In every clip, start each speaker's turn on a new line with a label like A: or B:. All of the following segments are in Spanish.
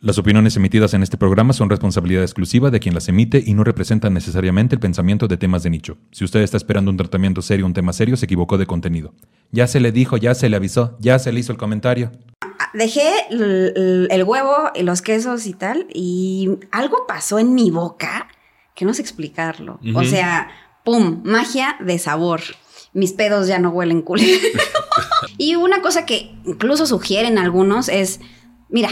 A: Las opiniones emitidas en este programa son responsabilidad exclusiva de quien las emite y no representan necesariamente el pensamiento de temas de nicho. Si usted está esperando un tratamiento serio, un tema serio, se equivocó de contenido. Ya se le dijo, ya se le avisó, ya se le hizo el comentario.
B: Dejé el, el huevo y los quesos y tal, y algo pasó en mi boca que no sé explicarlo. O sea, ¡pum! Magia de sabor. Mis pedos ya no huelen cool. y una cosa que incluso sugieren algunos es, mira,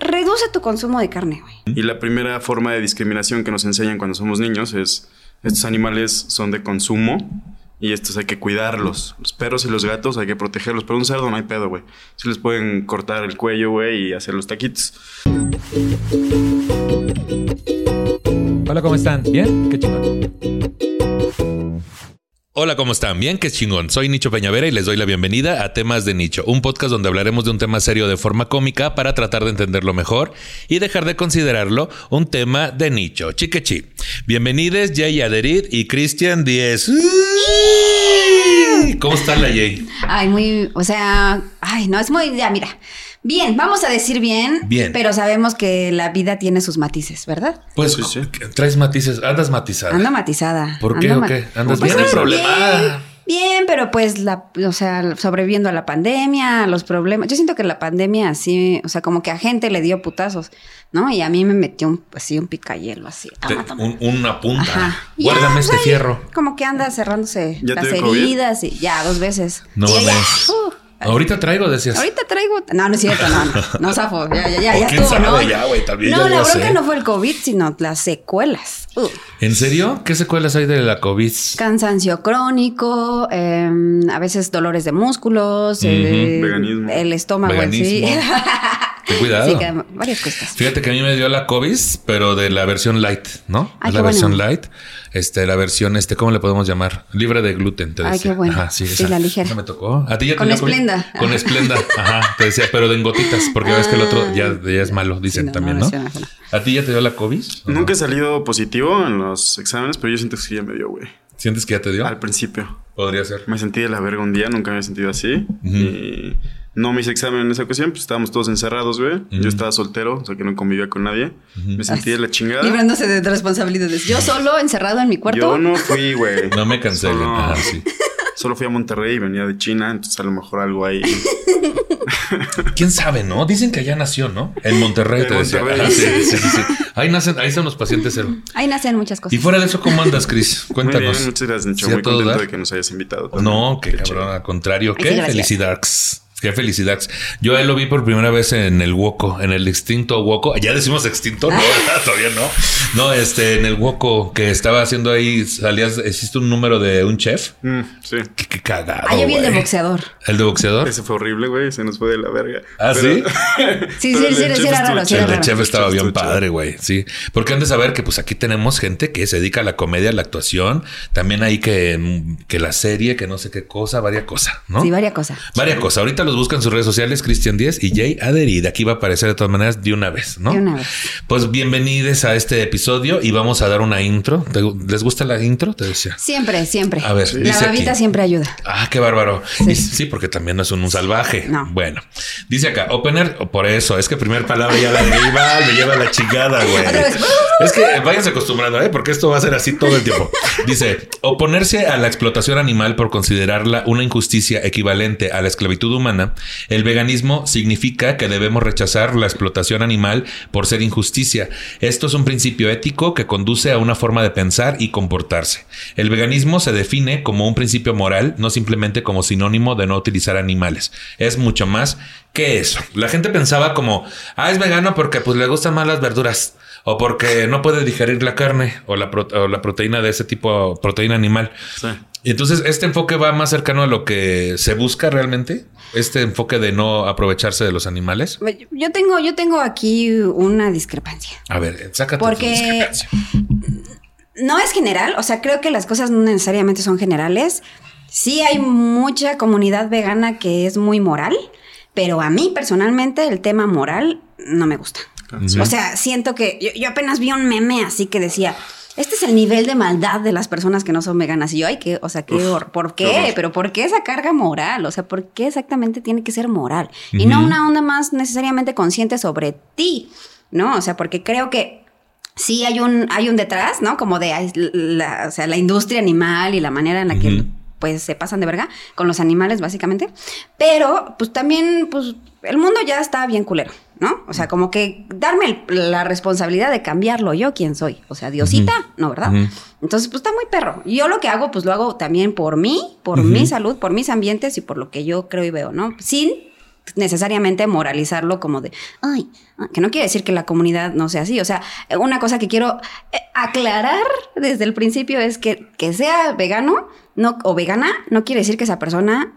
B: reduce tu consumo de carne, güey.
C: Y la primera forma de discriminación que nos enseñan cuando somos niños es, estos animales son de consumo y estos hay que cuidarlos. Los perros y los gatos hay que protegerlos, pero un cerdo no hay pedo, güey. Si les pueden cortar el cuello, güey, y hacer los taquitos.
A: Hola, ¿cómo están? ¿Bien? Qué chingón.
D: Hola, ¿cómo están? Bien, qué chingón. Soy Nicho Peñavera y les doy la bienvenida a Temas de Nicho, un podcast donde hablaremos de un tema serio de forma cómica para tratar de entenderlo mejor y dejar de considerarlo un tema de nicho. Chiquechi. Bienvenidos Jay Aderit y Cristian Díez. ¿Cómo está la Jay?
B: Ay, muy, o sea, ay, no, es muy, ya, mira. Bien, vamos a decir bien,
D: Bien.
B: pero sabemos que la vida tiene sus matices, ¿verdad?
D: Pues
C: Sí, sí.
D: traes matices, andas matizada.
B: Ando matizada.
D: ¿Por qué o qué? ¿Andas
B: Pues,
D: bien?
B: ay,
D: problema?
B: Bien, bien, pero pues la, o sea, sobreviviendo a la pandemia, a los problemas. Yo siento que la pandemia así, o sea, como que a gente le dio putazos, ¿no? Y a mí me metió un, así un picayelo así.
D: Te-
B: Toma, toma.
D: un- una punta.
B: Ajá.
D: Guárdame
B: Ya,
D: este
B: pues,
D: fierro.
B: Como que anda cerrándose
C: ¿Ya te
B: las heridas y ya dos veces.
D: No mames. Ahorita traigo, decías.
B: Ahorita traigo. No, no es cierto, no, no. No, zafo. Ya, ya, ya, ya
D: quién
B: estuvo,
D: sabe,
B: ¿no?
D: ya, güey, también
B: No, la
D: hace.
B: bronca no fue el COVID, sino las secuelas. Uh,
D: ¿En serio? ¿Qué secuelas hay de la COVID?
B: Cansancio crónico, eh, a veces dolores de músculos, eh,
C: Veganismo.
B: el estómago en sí.
D: Cuidado.
B: Sí, que varias cosas.
D: Fíjate que a mí me dio la COVID, pero de la versión light, ¿no?
B: Ay,
D: Es la
B: qué
D: versión
B: bueno.
D: light. Este, la versión, este, ¿cómo le podemos llamar? Libre de gluten, te
B: Ay, qué bueno.
D: Ajá, sí,
B: Sí,
D: esa.
B: la ligera.
D: Esa me tocó. A ti ya te
B: Con
D: dio COVID?
B: Splenda.
D: Con esplenda. Ajá, te decía, pero de en gotitas, porque ves que el otro ya, ya es malo, dicen
B: Sí, no,
D: también,
B: no.
D: ¿A ti ya te dio la COVID? ¿O
C: Nunca he salido positivo en los exámenes, pero yo siento que sí ya me dio, güey.
D: ¿Sientes que ya te dio?
C: Al principio.
D: Podría ser.
C: Me sentí de la verga un día, nunca me había sentido así. Y no me hice examen en esa ocasión, pues estábamos todos encerrados, güey. Yo estaba soltero, o sea que no convivía con nadie. Me sentí de la chingada.
B: Librándose de responsabilidades. Yo solo encerrado en mi cuarto.
C: Yo no fui, güey.
D: No me cancelen.
C: Solo-
D: Ajá, sí.
C: Solo fui a Monterrey y venía de China, entonces a lo mejor algo ahí.
D: ¿Quién sabe, no? Dicen que allá nació, ¿no? En Monterrey,
C: En
D: te decía.
C: Monterrey.
D: Ajá, sí, sí, sí. Ahí nacen, ahí son los pacientes cero.
B: Ahí nacen muchas cosas.
D: Y fuera de eso, ¿cómo andas, Cris?
C: Muy
D: Cuéntanos.
C: bien, muchas gracias, Nicho.
D: ¿Sí a
C: Muy contento
D: dar?
C: de que nos hayas invitado. también.
D: No, qué
C: Qué
D: cabrón,
C: chido.
D: al contrario. Qué felicidades. Qué felicidades. Yo él lo vi por primera vez en el Woco, en el extinto Woco. Ya decimos extinto, no, ¿verdad? todavía no. No, este, en el Woco que estaba haciendo ahí, salías, existe un número de un chef.
C: Mm, sí.
D: Qué, qué cagado.
B: Ah, yo vi el de boxeador.
D: ¿El de boxeador?
C: Ese fue horrible, güey. Se nos fue de la verga.
D: ¿Ah,
C: Pero-
B: Sí, sí, sí, sí,
C: chef
B: era raro, sí,
D: El de chef estaba bien padre, güey. Sí. Porque han de saber que pues aquí tenemos gente que se dedica a la comedia, a la actuación. También hay que, mm, que la serie, que no sé qué cosa, varias cosas, ¿no?
B: Sí, varias cosas.
D: Varias cosas. Ahorita los buscan en sus redes sociales, Cristian 10 y Jay Adherid. Aquí va a aparecer de todas maneras de una vez, ¿no?
B: De una vez.
D: Pues bienvenidos a este episodio y vamos a dar una intro. ¿Te- ¿Les gusta la intro? Te decía.
B: Siempre, siempre.
D: A ver,
B: la babita
D: aquí.
B: siempre ayuda.
D: Ah, qué bárbaro. Sí, sí porque también no es un, un salvaje.
B: No.
D: Bueno, dice acá, opener, por eso, es que primer palabra ya la deriva, me lleva la chingada, güey. Es que váyanse acostumbrando, ¿eh? Porque esto va a ser así todo el tiempo. Dice, oponerse a la explotación animal por considerarla una injusticia equivalente a la esclavitud humana, el veganismo significa que debemos rechazar la explotación animal por ser injusticia. Esto es un principio ético que conduce a una forma de pensar y comportarse. El veganismo se define como un principio moral, no simplemente como sinónimo de no utilizar animales. Es mucho más que eso. La gente pensaba como, ah, es vegano porque pues le gustan más las verduras. O porque no puede digerir la carne o la, o la proteína de ese tipo, proteína animal.
C: Sí.
D: Y entonces, ¿este enfoque va más cercano a lo que se busca realmente? ¿Este enfoque de no aprovecharse de los animales?
B: Yo tengo, yo tengo aquí una discrepancia.
D: A ver, sácate
B: Porque-
D: tu discrepancia.
B: No es general, o sea, creo que las cosas no necesariamente son generales. Sí hay mucha comunidad vegana que es muy moral, pero a mí personalmente el tema moral no me gusta. O sea, siento que yo, yo apenas vi un meme así que decía, este es el nivel de maldad de las personas que no son veganas. Y yo, ay, que, o sea, ¿qué, hor- ¿por
C: qué.
B: Pero ¿por qué esa carga moral? O sea, ¿por qué exactamente tiene que ser moral? Y no una onda más necesariamente consciente sobre ti, ¿no? O sea, porque creo que sí hay un, hay un detrás, ¿no? Como de la, o sea, la industria animal y la manera en la que pues se pasan de verga con los animales básicamente. Pero pues también pues el mundo ya está bien culero, ¿no? O sea, como que darme el- la responsabilidad de cambiarlo yo quién soy. O sea, Diosita, no, ¿verdad? Entonces, pues está muy perro. Yo lo que hago, pues lo hago también por mí, por mi salud, por mis ambientes y por lo que yo creo y veo, ¿no? Sin necesariamente moralizarlo como de, ay, ah", que no quiere decir que la comunidad no sea así. O sea, una cosa que quiero eh, aclarar desde el principio es que que sea vegano no, o vegana no quiere decir que esa persona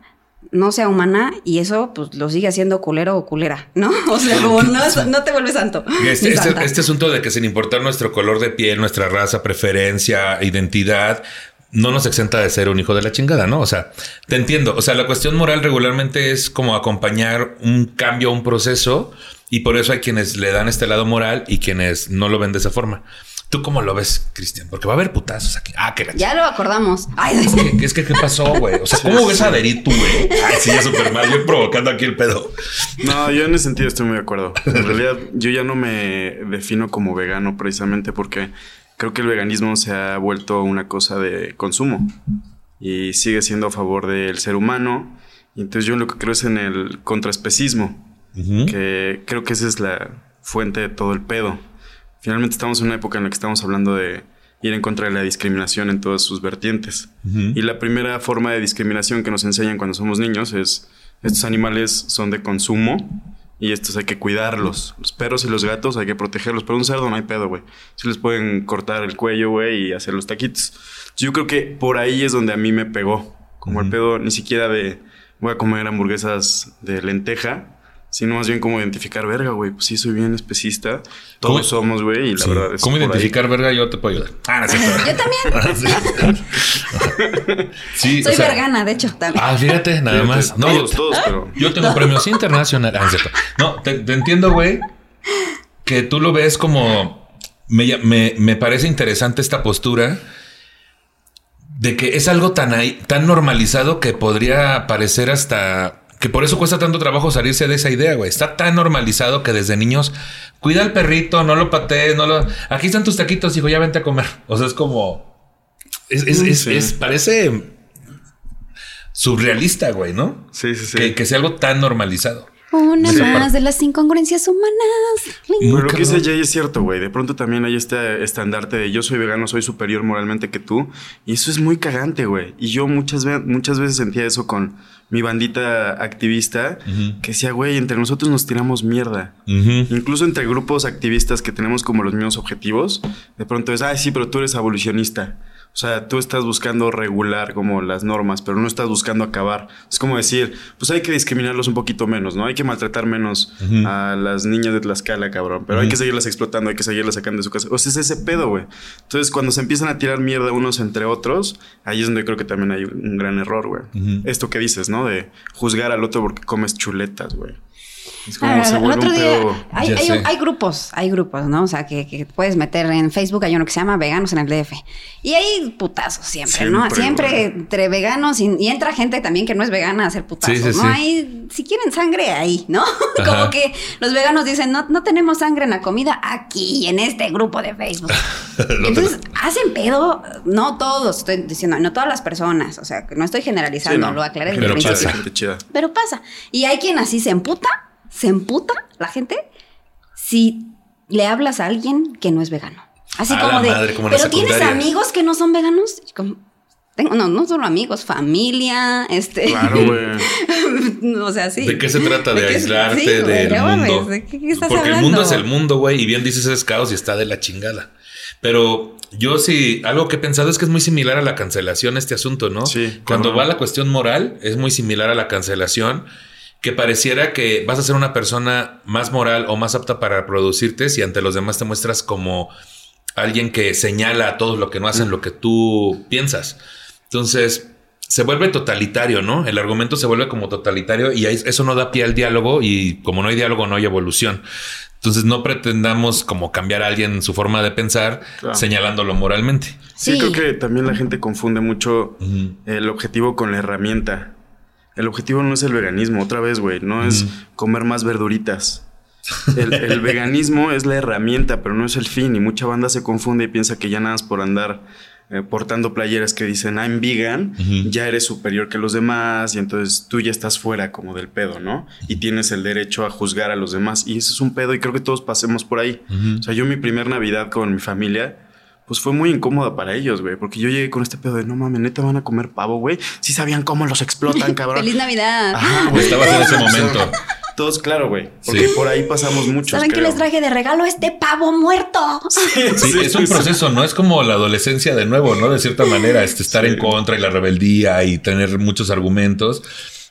B: no sea humana y eso pues lo sigue haciendo culero o culera, ¿no? O sea, como no, no te vuelves santo.
D: Este, este- este asunto de que sin importar nuestro color de piel, nuestra raza, preferencia, identidad, no nos exenta de ser un hijo de la chingada, ¿no? O sea, te entiendo. O sea, la cuestión moral regularmente es como acompañar un cambio, un proceso, y por eso hay quienes le dan este lado moral y quienes no lo ven de esa forma. ¿Tú cómo lo ves, Cristian? Porque va a haber putazos aquí. Ah, que la
B: Ya lo acordamos. Ay,
D: Es que, es que, ¿qué pasó, güey? O sea, ¿cómo ves a Derit tú, güey? Ay, sí, ya súper mal. Yo provocando aquí el pedo.
C: No, yo en ese sentido estoy muy de acuerdo. En realidad, yo ya no me defino como vegano precisamente porque creo que el veganismo se ha vuelto una cosa de consumo y sigue siendo a favor del ser humano. Y entonces yo lo que creo es en el contraespecismo, que creo que esa es la fuente de todo el pedo. Finalmente estamos en una época en la que estamos hablando de ir en contra de la discriminación en todas sus vertientes. Y la primera forma de discriminación que nos enseñan cuando somos niños es estos animales son de consumo y estos hay que cuidarlos. Los perros y los gatos hay que protegerlos, pero un cerdo no hay pedo, güey. Si les pueden cortar el cuello, güey, y hacer los taquitos. Yo creo que por ahí es donde a mí me pegó. Como el pedo ni siquiera de voy a comer hamburguesas de lenteja, sino más bien como identificar, verga, güey, pues sí soy bien especista. Todos
D: ¿Cómo-
C: somos, güey, y la
D: Sí.
C: verdad es
D: ¿Cómo
C: ahí.
D: identificar verga? Yo te puedo ayudar. Ah, no.
B: Yo también.
D: Sí,
B: Soy
D: o sea,
B: vergana, de hecho, también.
D: Ah, fíjate, nada
C: Fíjate,
D: más. No,
C: todos,
D: yo,
C: todos, pero...
D: yo tengo premios internacionales. Ah, es cierto. No, te, te entiendo, güey, que tú lo ves como... Me, me, me parece interesante esta postura de que es algo tan, ahí- tan normalizado que podría parecer hasta... Que por eso cuesta tanto trabajo salirse de esa idea, güey. Está tan normalizado que desde niños... Cuida al perrito, no lo patees, no lo... Aquí están tus taquitos, hijo, ya vente a comer. O sea, es como... Es, es, es-
C: Sí.
D: es- parece surrealista, güey, ¿no?
C: Sí, sí, sí.
D: Que, que sea algo tan normalizado.
B: Una
D: Sí.
B: más de las incongruencias humanas.
C: Pero lo que dice Jay es cierto, güey. De pronto también hay este estandarte de yo soy vegano, soy superior moralmente que tú. Y eso es muy cagante, güey. Y yo muchas, ve- muchas veces sentía eso con mi bandita activista, que decía, güey, entre nosotros nos tiramos mierda. Incluso entre grupos activistas que tenemos como los mismos objetivos, de pronto es, ay, sí, pero tú eres abolicionista. O sea, tú estás buscando regular como las normas, pero no estás buscando acabar. Es como decir, pues hay que discriminarlos un poquito menos, ¿no? Hay que maltratar menos a las niñas de Tlaxcala, cabrón. Pero hay que seguirlas explotando, hay que seguirlas sacando de su casa. O sea, es ese pedo, güey. Entonces, cuando se empiezan a tirar mierda unos entre otros, ahí es donde creo que también hay un gran error, güey. Esto que dices, ¿no? De juzgar al otro porque comes chuletas, güey. Es como
B: Ah,
C: se
B: el
C: vuelve
B: otro
C: un
B: día,
C: pedo.
B: hay, hay- hay grupos, hay grupos, ¿no? O sea, que, que puedes meter en Facebook, hay uno que se llama Veganos en el DF. Y hay putazos siempre, ¿no?
C: Siempre,
B: Siempre
C: güey.
B: entre veganos y, y entra gente también que no es vegana a hacer putazos,
D: Sí, sí,
B: ¿no?
D: sí.
B: Hay, si quieren sangre, ahí, ¿no?
D: Ajá.
B: Como que los veganos dicen, no, no tenemos sangre en la comida aquí, en este grupo de Facebook.
D: No
B: Entonces, hacen pedo, no todos, estoy diciendo, no todas las personas, o sea, que no estoy generalizando,
C: Sí, no.
B: lo aclaré
D: Pero
C: chida.
B: Pero pasa. Y hay quien así se emputa, se emputa la gente si le hablas a alguien que no es vegano. Así
D: A
B: como
D: la
B: de,
D: madre, como
B: pero tienes
D: secundaria".
B: amigos que no son veganos. Como, tengo, no, no solo amigos, familia, este.
C: Claro, güey.
B: o sea, sí.
D: ¿De qué se trata? De,
B: ¿De qué-
D: aislarte
B: sí,
D: del.
B: ¿de qué- qué estás
D: Porque el mundo es el mundo, güey. Y bien dices es caos y está de la chingada. Pero yo sí, algo que he pensado es que es muy similar a la cancelación este asunto, ¿no?
C: Sí,
D: Cuando va la cuestión moral, es muy similar a la cancelación, que pareciera que vas a ser una persona más moral o más apta para reproducirte si ante los demás te muestras como alguien que señala a todos lo que no hacen lo que tú piensas. Entonces, se vuelve totalitario, ¿no? El argumento se vuelve como totalitario y eso no da pie al diálogo y como no hay diálogo no hay evolución. Entonces no pretendamos como cambiar a alguien su forma de pensar
C: Claro.
D: señalándolo moralmente.
C: Sí,
B: Sí.
C: creo que también la gente confunde mucho el objetivo con la herramienta. El objetivo no es el veganismo, otra vez, güey, no es comer más verduritas. El, el veganismo es la herramienta, pero no es el fin. Y mucha banda se confunde y piensa que ya nada más por andar eh, portando playeras que dicen I'm vegan, ya eres superior que los demás y entonces tú ya estás fuera como del pedo, ¿no? Y tienes el derecho a juzgar a los demás. Y eso es un pedo y creo que todos pasemos por ahí. O sea, yo mi primer Navidad con mi familia, pues fue muy incómoda para ellos, güey, porque yo llegué con este pedo de no mames, neta van a comer pavo, güey. Sí sabían cómo los explotan, cabrón.
B: ¡Feliz Navidad!
C: Ajá, güey.
D: Estabas en ese momento.
C: Todos, claro, güey. Porque
D: Sí.
C: por ahí pasamos muchos.
B: ¿Saben qué les traje de regalo? Este pavo muerto.
D: Sí, es un proceso, ¿no? Es como la adolescencia de nuevo, ¿no? De cierta manera, este, estar
C: Sí.
D: en contra y la rebeldía y tener muchos argumentos.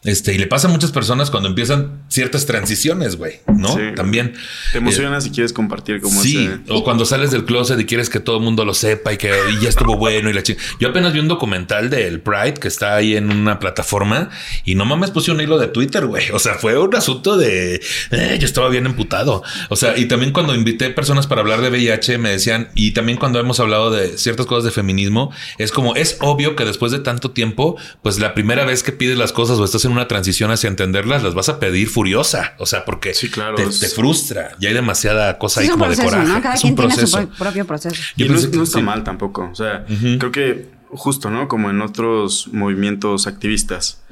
D: Este, y le pasa a muchas personas cuando empiezan ciertas transiciones, güey, ¿no?
C: Sí.
D: También.
C: Te emocionas si quieres compartir como
D: Sí,
C: ese-
D: o cuando sales del closet y quieres que todo el mundo lo sepa y que y ya estuvo bueno y la chingada. Yo apenas vi un documental del Pride que está ahí en una plataforma y no mames puse un hilo de Twitter, güey. O sea, fue un asunto de eh, yo estaba bien emputado. O sea, y también cuando invité personas para hablar de VIH me decían y también cuando hemos hablado de ciertas cosas de feminismo, es como es obvio que después de tanto tiempo, pues la primera vez que pides las cosas o estás en una transición hacia entenderlas, las vas a pedir furiosa. O sea, porque
C: Sí, claro,
D: te,
C: es-
D: te frustra. Ya hay demasiada cosa ahí
B: es un
D: como de
B: proceso,
D: coraje.
B: ¿no? Cada
D: es
B: quien
D: un
B: tiene su
D: proceso.
B: pro- propio proceso.
D: Yo
C: y no,
D: que
C: no está
D: sí.
C: mal tampoco. O sea,
D: Ujú.
C: creo que justo, ¿no? Como en otros movimientos activistas,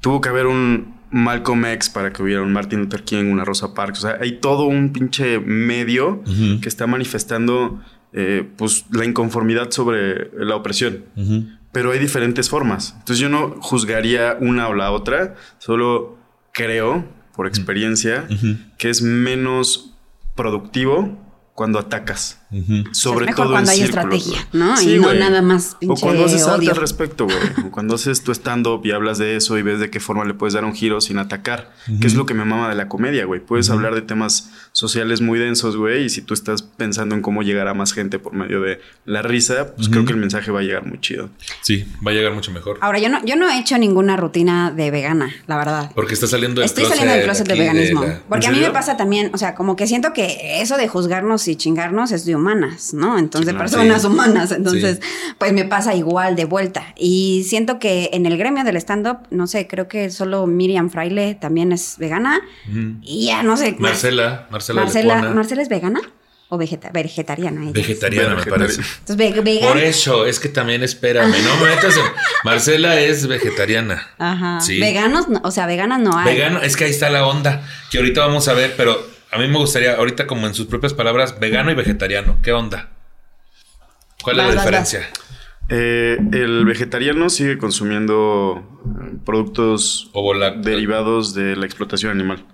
C: tuvo que haber un Malcolm X para que hubiera un Martin Luther King, una Rosa Parks. O sea, hay todo un pinche medio
D: Ujú.
C: que está manifestando eh, pues la inconformidad sobre la opresión.
D: Ujú.
C: Pero hay diferentes formas. Entonces yo no juzgaría una o la otra, solo creo, por experiencia,
D: Ujú.
C: que es menos productivo cuando atacas.
D: Ujú.
C: Sobre
B: Es mejor
C: todo
B: cuando
C: en
B: hay
C: círculos,
B: estrategia. ¿no?
C: Sí,
B: y no
C: güey.
B: nada más
C: O
B: pinche
C: cuando haces arte al respecto, güey. O cuando haces tu stand-up y hablas de eso y ves de qué forma le puedes dar un giro sin atacar. Que es lo que me mama de la comedia, güey. Puedes hablar de temas sociales muy densos, güey. Y si tú estás pensando en cómo llegar a más gente por medio de la risa, pues creo que el mensaje va a llegar muy chido.
D: Sí, va a llegar mucho mejor.
B: Ahora, yo no, yo no he hecho ninguna rutina de vegana, la verdad.
D: Porque está saliendo del
B: Estoy
D: closet
B: saliendo del closet de veganismo.
D: la-
B: Porque
C: ¿En
B: a mí me pasa también, o sea, como que siento que eso de juzgarnos y chingarnos es de humanas, ¿no? Entonces,
C: claro.
B: personas
D: Sí.
B: humanas. Entonces, pues me pasa igual de vuelta. Y siento que en el gremio del stand-up, no sé, creo que solo Miriam Fraile también es vegana. Y ya no sé.
D: Marcela, Marcela,
B: Marcela, ¿Marcela es vegana? ¿O vegeta- vegetariana? ella?
D: vegetariana me
C: Vegetariana.
D: parece.
B: Entonces, ve- vegana.
D: Por eso, es que también espérame, no metas. Marcela es vegetariana.
B: Ajá.
D: Sí.
B: Veganos, no- o sea, veganas no hay.
D: Vegano, es que ahí está la onda, que ahorita vamos a ver, pero a mí me gustaría, ahorita como en sus propias palabras, vegano y vegetariano, ¿qué onda? ¿Cuál es la diferencia?
C: Eh, el vegetariano sigue consumiendo eh, productos derivados de la explotación animal.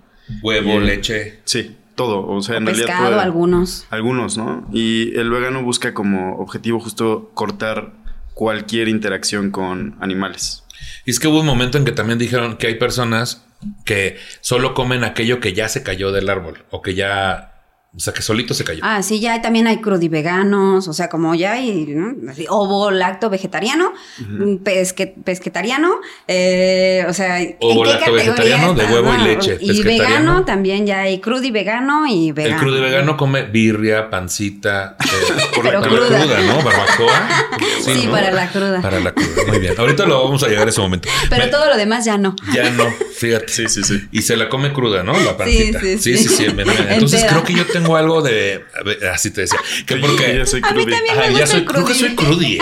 D: huevo,
C: y-
D: leche.
C: Sí, todo. O sea, en realidad
B: Pescado,
C: puede-
B: algunos.
C: Algunos, ¿no? Y el vegano busca como objetivo justo cortar cualquier interacción con animales.
D: Y es que hubo un momento en que también dijeron que hay personas que solo comen aquello que ya se cayó del árbol o que ya, o sea, que solito se cayó.
B: Ah, sí, ya también hay crudiveganos, o sea, como ya hay ¿no? Ovo lacto vegetariano, pesque- pesquetariano, eh, o sea, ¿en
D: Ovo lacto vegetariano, de huevo y leche,
B: Y vegano también ya hay crudivegano y vegano.
D: El crudo vegano come birria, pancita, eh, por la,
B: Pero
D: para la
B: cruda.
D: cruda, ¿no? Barbacoa.
B: Sí,
D: ¿no?
B: para la cruda.
D: Para la cruda. Muy bien. Ahorita lo vamos a llegar a ese momento.
B: Pero
D: Me-
B: todo lo demás ya no.
D: Ya no, fíjate.
C: Sí, sí, sí.
D: Y se la come cruda, ¿no? La pancita.
B: sí,
D: Sí,
B: sí.
D: sí, sí. me- Entonces creo que yo tengo algo de. ver, Así te decía. Que
C: Sí,
D: porque.
C: yo soy
B: A mí
C: crudi.
B: también. me
D: Ajá, ya soy,
B: el
D: creo que soy crudi, ¿eh?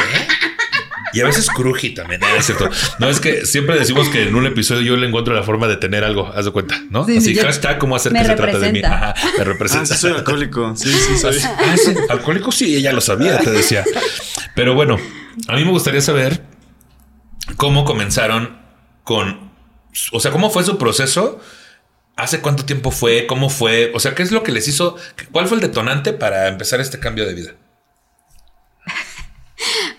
D: Y a veces cruji también, ¿eh? es cierto. No es que siempre decimos que en un episodio yo le encuentro la forma de tener algo, haz de cuenta, ¿no?
B: Sí, sí,
D: Así,
B: yo-
D: hashtag, ¿cómo hacer que se trata de mí? Ajá, me
C: Ah,
D: representa.
C: sí, soy alcohólico. Sí, sí, soy.
D: Ah, sí, alcohólico, sí, ella lo sabía, te decía. Pero bueno, a mí me gustaría saber cómo comenzaron con, o sea, cómo fue su proceso, hace cuánto tiempo fue, cómo fue, o sea, qué es lo que les hizo, cuál fue el detonante para empezar este cambio de vida.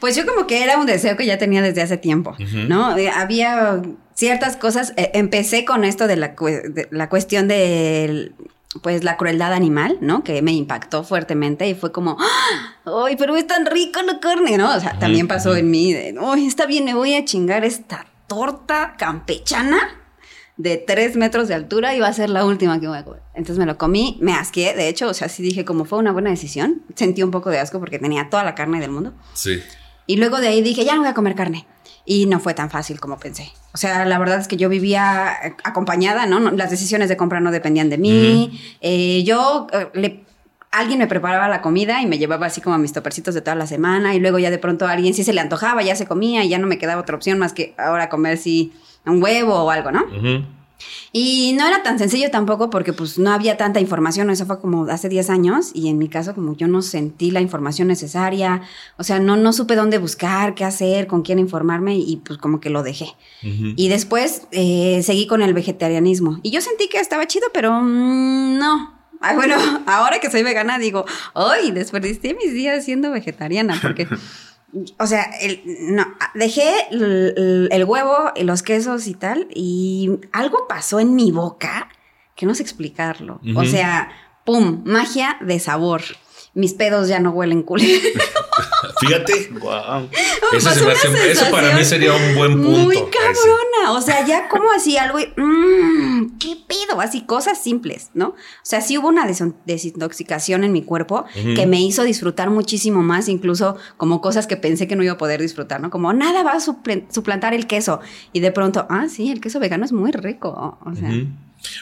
B: Pues yo como que era un deseo que ya tenía desde hace tiempo, ¿no? Eh, había ciertas cosas, eh, empecé con esto de la, de la cuestión de pues la crueldad animal, ¿no? Que me impactó fuertemente y fue como, ¡ay, pero es tan rico la carne! ¿no? O sea, también pasó en mí de, ¡ay, está bien, me voy a chingar esta torta campechana de tres metros de altura y va a ser la última que voy a comer. Entonces me lo comí, me asqué, de hecho, o sea, sí dije como fue una buena decisión. Sentí un poco de asco porque tenía toda la carne del mundo.
D: Sí.
B: Y luego de ahí dije, ya no voy a comer carne. Y no fue tan fácil como pensé. O sea, la verdad es que yo vivía eh, acompañada, ¿no? Las decisiones de compra no dependían de mí. Eh, yo eh, le alguien me preparaba la comida y me llevaba así como mis topercitos de toda la semana y luego ya de pronto a alguien sí se le antojaba, ya se comía y ya no me quedaba otra opción más que ahora comer sí un huevo o algo, ¿no? Y no era tan sencillo tampoco porque pues no había tanta información, eso fue como hace 10 años y en mi caso como yo no sentí la información necesaria, o sea, no, no supe dónde buscar, qué hacer, con quién informarme y pues como que lo dejé. Y después eh, seguí con el vegetarianismo y yo sentí que estaba chido, pero mm, no. bueno, ahora que soy vegana digo, hoy desperdicié mis días siendo vegetariana porque... o sea, el, no, dejé el, huevo y los quesos y tal, y algo pasó en mi boca que no sé explicarlo. O sea, ¡pum! Magia de sabor mis pedos ya no huelen culero.
D: Fíjate. Wow. Eso, para mí sería un buen punto.
B: Muy cabrona. O sea, ya como así algo. Mmm, ¿Qué pedo? Así cosas simples, ¿no? O sea, sí hubo una desintoxicación en mi cuerpo que me hizo disfrutar muchísimo más, incluso como cosas que pensé que no iba a poder disfrutar, ¿no? Como nada va a suplantar el queso. Y de pronto, ah, sí, el queso vegano es muy rico. O sea.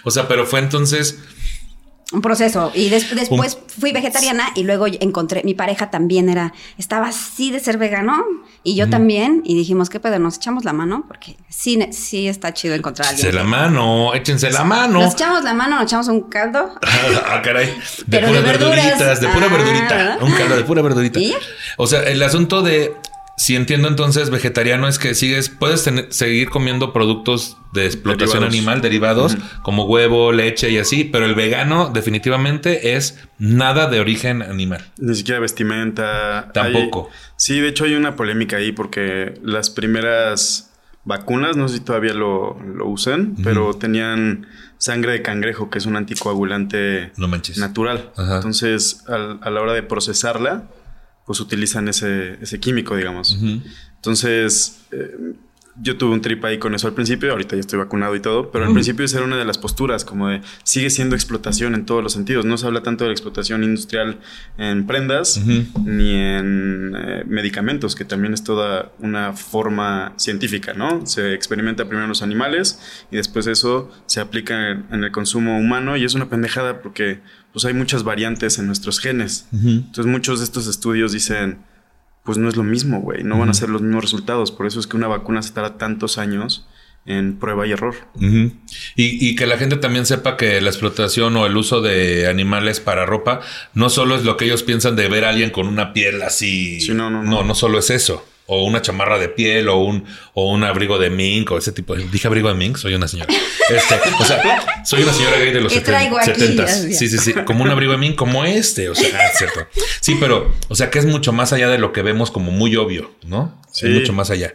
D: O sea, pero fue entonces
B: un proceso. Y después fui vegetariana y luego encontré, mi pareja también era, estaba así de ser vegano y yo también. Y dijimos, ¿qué pedo? Nos echamos la mano porque sí, sí está chido encontrar a alguien.
D: Échense la mano, échense la mano.
B: Nos echamos la mano, nos echamos un caldo.
D: ah, caray. De pura verduritas, de pura ah, verdurita. Un caldo de pura verdurita. O sea, el asunto de si entiendo entonces, vegetariano es que sigues, puedes seguir comiendo productos de explotación animal derivados como huevo, leche y así, pero el vegano definitivamente es nada de origen animal.
C: Ni siquiera vestimenta.
D: Tampoco.
C: sí, de hecho hay una polémica ahí porque las primeras vacunas, no sé si todavía lo, lo usan, pero tenían sangre de cangrejo, que es un anticoagulante natural. Entonces, a la hora de procesarla, pues utilizan ese, ese químico, digamos. Entonces, eh, yo tuve un trip ahí con eso al principio, ahorita ya estoy vacunado y todo, pero al principio esa era una de las posturas, como de sigue siendo explotación en todos los sentidos. No se habla tanto de la explotación industrial en prendas ni en eh, medicamentos, que también es toda una forma científica, ¿no? Se experimenta primero en los animales y después eso se aplica en, el consumo humano y es una pendejada porque pues hay muchas variantes en nuestros genes. Entonces muchos de estos estudios dicen pues no es lo mismo, güey. No van a ser los mismos resultados. Por eso es que una vacuna se tarda tantos años en prueba y error.
D: y, que la gente también sepa que la explotación o el uso de animales para ropa no solo es lo que ellos piensan de ver a alguien con una piel así.
C: no, no,
D: no. No, no solo es eso o una chamarra de piel o un, o un abrigo de mink o ese tipo de... Dije abrigo de mink, soy una señora. Este, o sea, soy una señora gay de los 70 Sí, sí, sí, como un abrigo de mink como este, o sea, ah, cierto. Sí, pero, o sea, que es mucho más allá de lo que vemos como muy obvio, ¿no? Sí. mucho más allá.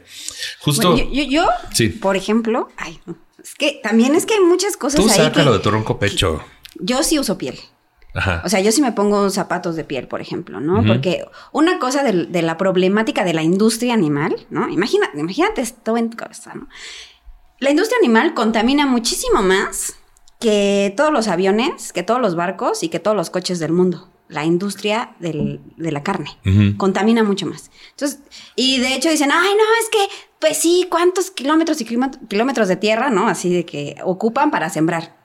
D: Justo...
B: yo, yo, sí. por ejemplo, ay, es que también es que hay muchas cosas
D: Tú sácalo de tu ronco pecho.
B: Yo sí uso piel. O sea, yo sí me pongo zapatos de piel, por ejemplo, ¿no? Porque una cosa de, la problemática de la industria animal, ¿no? Imagina, imagínate esto en tu cabeza, ¿no? La industria animal contamina muchísimo más que todos los aviones, que todos los barcos y que todos los coches del mundo. La industria de la carne contamina mucho más. Entonces, y de hecho dicen, ay, no, es que, pues sí, ¿cuántos kilómetros y kilómetros de tierra, ¿no? Así de que ocupan para sembrar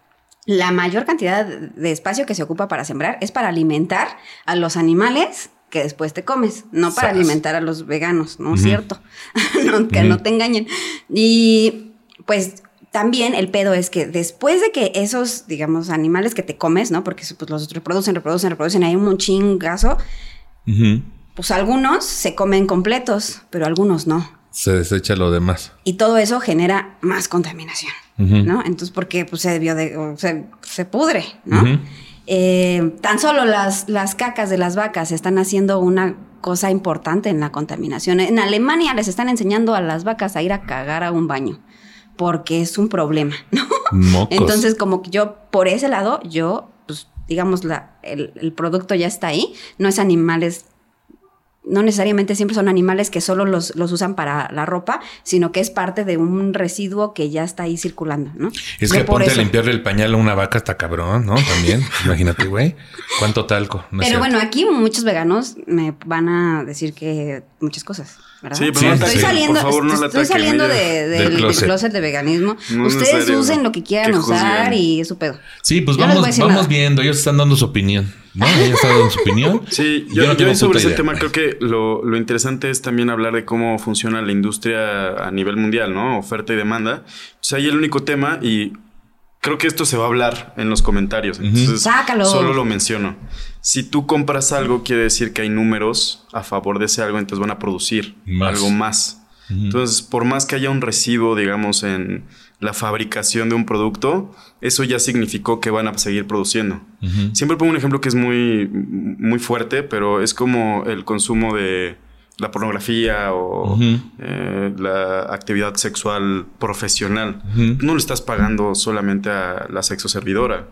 B: la mayor cantidad de espacio que se ocupa para sembrar es para alimentar a los animales que después te comes, no para alimentar a los veganos, ¿no es cierto? que no te engañen. Y pues también el pedo es que después de que esos, digamos, animales que te comes, ¿no? Porque pues, los reproducen, reproducen, reproducen, hay un chingazo, pues algunos se comen completos, pero algunos no.
D: Se desecha lo demás.
B: Y todo eso genera más contaminación. ¿no? Entonces, porque pues, se debió de, se, se pudre, ¿no? Eh, tan solo las, las cacas de las vacas están haciendo una cosa importante en la contaminación. En Alemania les están enseñando a las vacas a ir a cagar a un baño porque es un problema, ¿no?
D: Mocos.
B: Entonces, como que yo, por ese lado, yo, pues, digamos, la, el, el producto ya está ahí, no es animales no necesariamente siempre son animales que solo los, los, usan para la ropa, sino que es parte de un residuo que ya está ahí circulando, ¿no?
D: Es que ponte a limpiarle el pañal a una vaca está cabrón, ¿no? También. Imagínate, güey. ¿Cuánto talco? No
B: Pero bueno, aquí muchos veganos me van a decir que muchas cosas, ¿verdad?
C: Sí, pero
D: Sí,
C: no
B: estoy
C: ataquen,
B: saliendo,
C: por favor, no la
B: estoy saliendo de-
D: Del
B: del,
D: closet.
B: closet. de veganismo.
C: No
B: Ustedes usen lo que quieran usar y es su pedo.
D: Sí, pues
B: Yo
D: vamos, vamos viendo. Ellos están dando su opinión, ¿no? Ellos están dando su opinión.
C: Sí,
D: Yo
C: yo,
D: no
C: yo
D: tengo
C: sobre ese
D: idea.
C: tema creo que lo, lo interesante es también hablar de cómo funciona la industria a nivel mundial, ¿no? Oferta y demanda. O sea, ahí el único tema y creo que esto se va a hablar en los comentarios. Entonces,
B: Sácalo.
C: solo lo menciono. Si tú compras algo, quiere decir que hay números a favor de ese algo, entonces van a producir
D: Más.
C: algo más. Entonces, por más que haya un residuo, digamos, en la fabricación de un producto, eso ya significó que van a seguir produciendo. Siempre pongo un ejemplo que es muy, muy fuerte, pero es como el consumo de la pornografía o eh, la actividad sexual profesional. No le estás pagando solamente a la sexoservidora.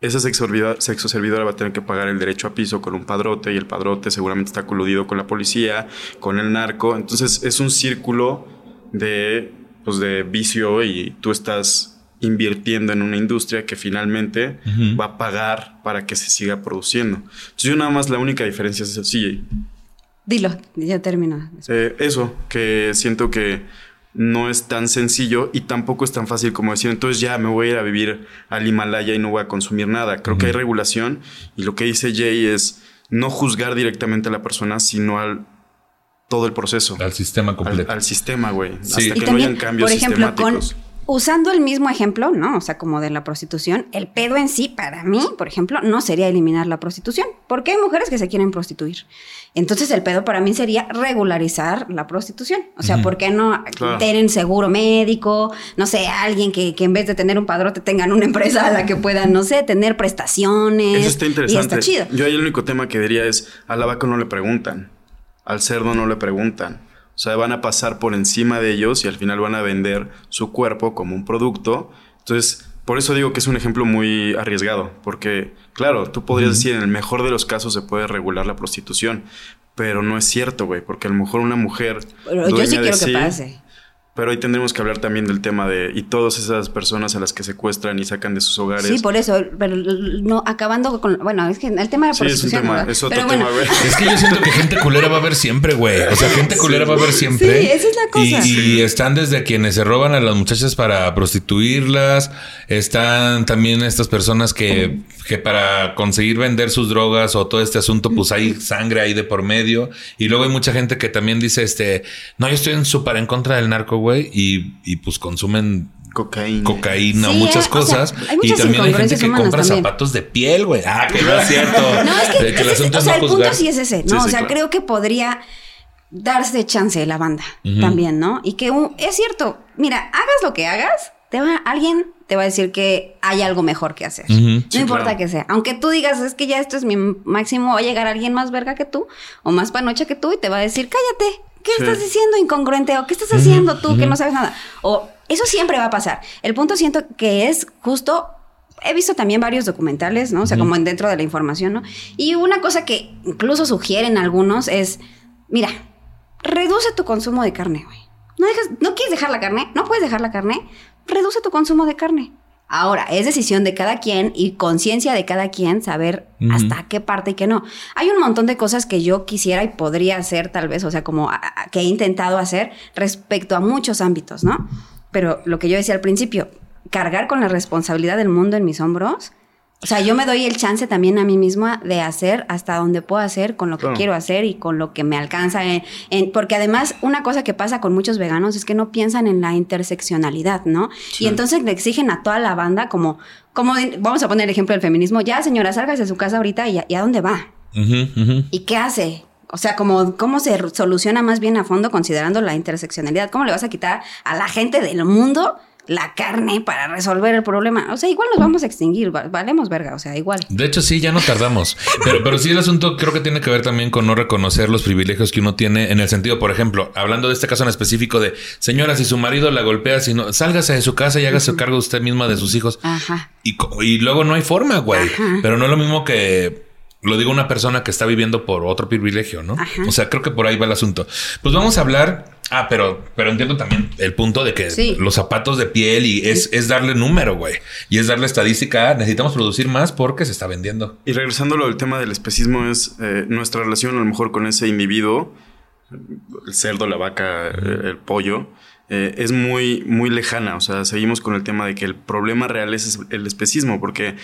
C: Esa sexoservidora, sexoservidora va a tener que pagar el derecho a piso con un padrote y el padrote seguramente está coludido con la policía, con el narco. Entonces es un círculo de, pues, de vicio y tú estás invirtiendo en una industria que finalmente va a pagar para que se siga produciendo. Entonces yo nada más la única diferencia es así.
B: Dilo, ya termino.
C: Eh, eso, que siento que no es tan sencillo y tampoco es tan fácil como decir, entonces ya me voy a ir a vivir al Himalaya y no voy a consumir nada. Creo que hay regulación y lo que dice Jay es no juzgar directamente a la persona, sino al todo el proceso.
D: Al sistema completo.
C: al sistema, güey.
D: Sí.
C: Hasta
B: Y
C: que no
B: también,
C: hayan cambios
B: por ejemplo, con,
C: sistemáticos.
B: Usando el mismo ejemplo, ¿no? O sea, como de la prostitución, el pedo en sí, para mí, por ejemplo, no sería eliminar la prostitución, porque hay mujeres que se quieren prostituir. Entonces, el pedo para mí sería regularizar la prostitución. O sea, ¿por qué no
C: Claro.
B: tener seguro médico? No sé, alguien que, que en vez de tener un padrote tengan una empresa a la que puedan, no sé, tener prestaciones.
C: Eso está interesante.
B: Y está chido.
C: Yo ahí el único tema que diría es, a la vaca no le preguntan, al cerdo no le preguntan. O sea, van a pasar por encima de ellos y al final van a vender su cuerpo como un producto. Entonces, por eso digo que es un ejemplo muy arriesgado, porque, claro, tú podrías decir, en el mejor de los casos se puede regular la prostitución, pero no es cierto, güey, porque a lo mejor una mujer...
B: Pero yo sí quiero que pase.
C: Pero ahí tendremos que hablar también del tema de... Y todas esas personas a las que secuestran y sacan de sus hogares.
B: Sí, por eso, pero no, acabando con, bueno, es que el tema de la
C: Sí, es un
B: prostitución.
C: tema,
B: ¿verdad?
C: es otro
B: Pero
C: tema,
B: bueno,
C: güey.
D: Es que yo siento que gente culera va a haber siempre, güey. O sea, gente culera va a haber siempre.
B: Sí, esa es la cosa.
D: Y, y están desde quienes se roban a las muchachas para prostituirlas. Están también estas personas que, que para conseguir vender sus drogas o todo este asunto, pues hay sangre ahí de por medio. Y luego hay mucha gente que también dice, este, no, yo estoy en súper en contra del narco, güey. Y, y pues consumen
C: Cocaína.
D: cocaína
B: Sí,
D: muchas
B: eh, o sea,
D: cosas.
B: hay
D: y
B: muchas
D: también hay gente
B: incongruencias
D: que
B: humanas
D: compra
B: también.
D: zapatos de piel, güey. Ah, que no es cierto.
B: No, es que,
D: De que el asunto
B: o sea,
D: no
B: el punto sí es ese, ¿no?
C: Sí,
B: o sea,
C: claro.
B: creo que podría darse chance la banda también, ¿no? Y que es cierto, mira, hagas lo que hagas, te va, alguien te va a decir que hay algo mejor que hacer. No
C: Sí,
B: importa
C: claro.
B: que sea. Aunque tú digas, es que ya esto es mi máximo, va a llegar alguien más verga que tú o más panocha que tú y te va a decir, cállate, ¿qué
C: Sí.
B: estás diciendo incongruente? ¿O qué estás haciendo tú que no sabes nada? O eso siempre va a pasar. El punto siento que es justo he visto también varios documentales, ¿no? O sea, como en dentro de la información, ¿no? Y una cosa que incluso sugieren algunos es, mira, reduce tu consumo de carne, güey. No, dejas, no quieres dejar la carne, no puedes dejar la carne, reduce tu consumo de carne. Ahora, es decisión de cada quien y conciencia de cada quien saber hasta qué parte y qué no. Hay un montón de cosas que yo quisiera y podría hacer tal vez, o sea, como a- a- que he intentado hacer respecto a muchos ámbitos, ¿no? Pero lo que yo decía al principio, cargar con la responsabilidad del mundo en mis hombros, o sea, yo me doy el chance también a mí misma de hacer hasta donde puedo hacer con lo que
C: Claro.
B: quiero hacer y con lo que me alcanza. en- en- porque además, una cosa que pasa con muchos veganos es que no piensan en la interseccionalidad, ¿no? Y entonces le exigen a toda la banda como, como vamos a poner el ejemplo del feminismo, ya señora, salgas de su casa ahorita y, a- ¿y a dónde va? ¿Y qué hace? O sea, como, ¿cómo se soluciona más bien a fondo considerando la interseccionalidad? ¿Cómo le vas a quitar a la gente del mundo la carne para resolver el problema. O sea, igual nos vamos a extinguir, va- valemos verga, o sea, igual.
D: De hecho, sí, ya no tardamos. Pero, pero sí, el asunto creo que tiene que ver también con no reconocer los privilegios que uno tiene en el sentido, por ejemplo, hablando de este caso en específico de señora, si su marido la golpea, si no, sálgase de su casa y hágase cargo usted misma de sus hijos.
B: Ajá.
D: Y, y luego no hay forma, güey.
B: Ajá.
D: Pero no es lo mismo que lo digo una persona que está viviendo por otro privilegio, ¿no?
B: Ajá.
D: O sea, creo que por ahí va el asunto. Pues vamos a hablar. Ah, pero, pero entiendo también el punto de que
B: Sí.
D: los zapatos de piel y es, es darle número, güey. Y es darle estadística. Necesitamos producir más porque se está vendiendo.
C: Y regresando a lo del tema del especismo, es eh, nuestra relación a lo mejor con ese individuo, el cerdo, la vaca, el pollo, eh, es muy, muy lejana. O sea, seguimos con el tema de que el problema real es el especismo, porque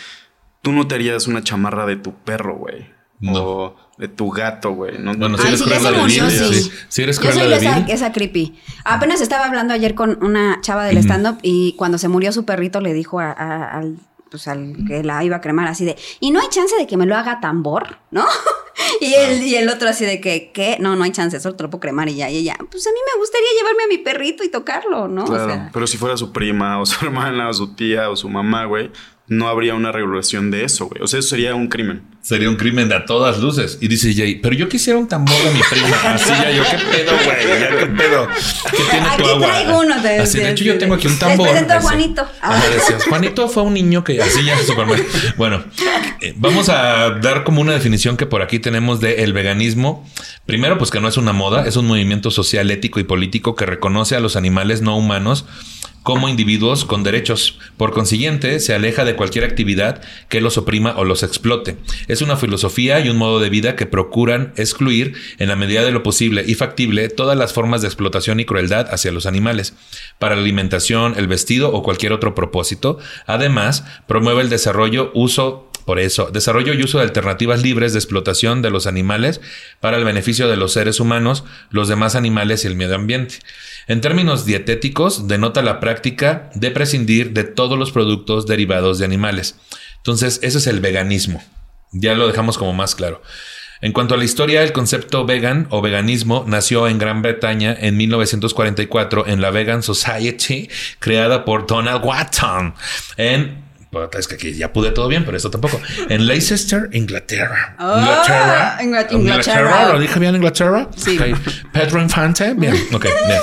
C: tú no te harías una chamarra de tu perro, güey.
D: No.
C: O de tu gato, güey. No,
D: Bueno,
C: no
D: si eres
B: sí, ya
D: cruel
B: se
D: de vil,
B: sí.
D: Si eres
B: Yo
D: cruel
B: soy
D: de
B: esa, esa creepy. Apenas estaba hablando ayer con una chava del stand-up y cuando se murió su perrito le dijo a- a- al, pues al que la iba a cremar así de, y no hay chance de que me lo haga tambor, ¿no? y, el, y el otro así de que, ¿qué? No, no hay chance, solo te lo puedo cremar y ya. Y ella, pues a mí me gustaría llevarme a mi perrito y tocarlo, ¿no?
C: Claro,
B: O sea,
C: pero si fuera su prima o su hermana o su tía o su mamá, güey, no habría una regulación de eso, güey. O sea, eso sería un crimen.
D: Sería un crimen de a todas luces. Y dice Jay, pero yo quisiera un tambor de mi prima. Así ya yo, ¿qué pedo, güey? Ya, ¿Qué pedo? ¿Qué tiene
B: Aquí
D: tu agua?
B: traigo uno de-
D: Así, de
B: de-
D: hecho, yo tengo aquí un
B: Les
D: tambor.
B: presento a. Juanito.
D: Decías, Juanito fue un niño que así ya Superman. Bueno, eh, vamos a dar como una definición que por aquí tenemos de el veganismo. Primero, pues que no es una moda, es un movimiento social, ético y político que reconoce a los animales no humanos como individuos con derechos. Por consiguiente, se aleja de cualquier actividad que los oprima o los explote. Es una filosofía y un modo de vida que procuran excluir, en la medida de lo posible y factible, todas las formas de explotación y crueldad hacia los animales, para la alimentación, el vestido o cualquier otro propósito. Además, promueve el desarrollo, uso por eso, desarrollo y uso de alternativas libres de explotación de los animales para el beneficio de los seres humanos, los demás animales y el medio ambiente. En términos dietéticos, denota la práctica de prescindir de todos los productos derivados de animales. Entonces, ese es el veganismo. Ya lo dejamos como más claro. En cuanto a la historia, el concepto vegan o veganismo nació en Gran Bretaña en 1944 en la Vegan Society, creada por Donald Watson en Es que aquí ya pude todo bien, pero esto tampoco. En Leicester, Inglaterra.
B: Ah, Ingla- Inglaterra.
D: ¿Lo dije bien, Inglaterra?
B: Sí.
D: Pedro Infante. Bien. Ok, bien.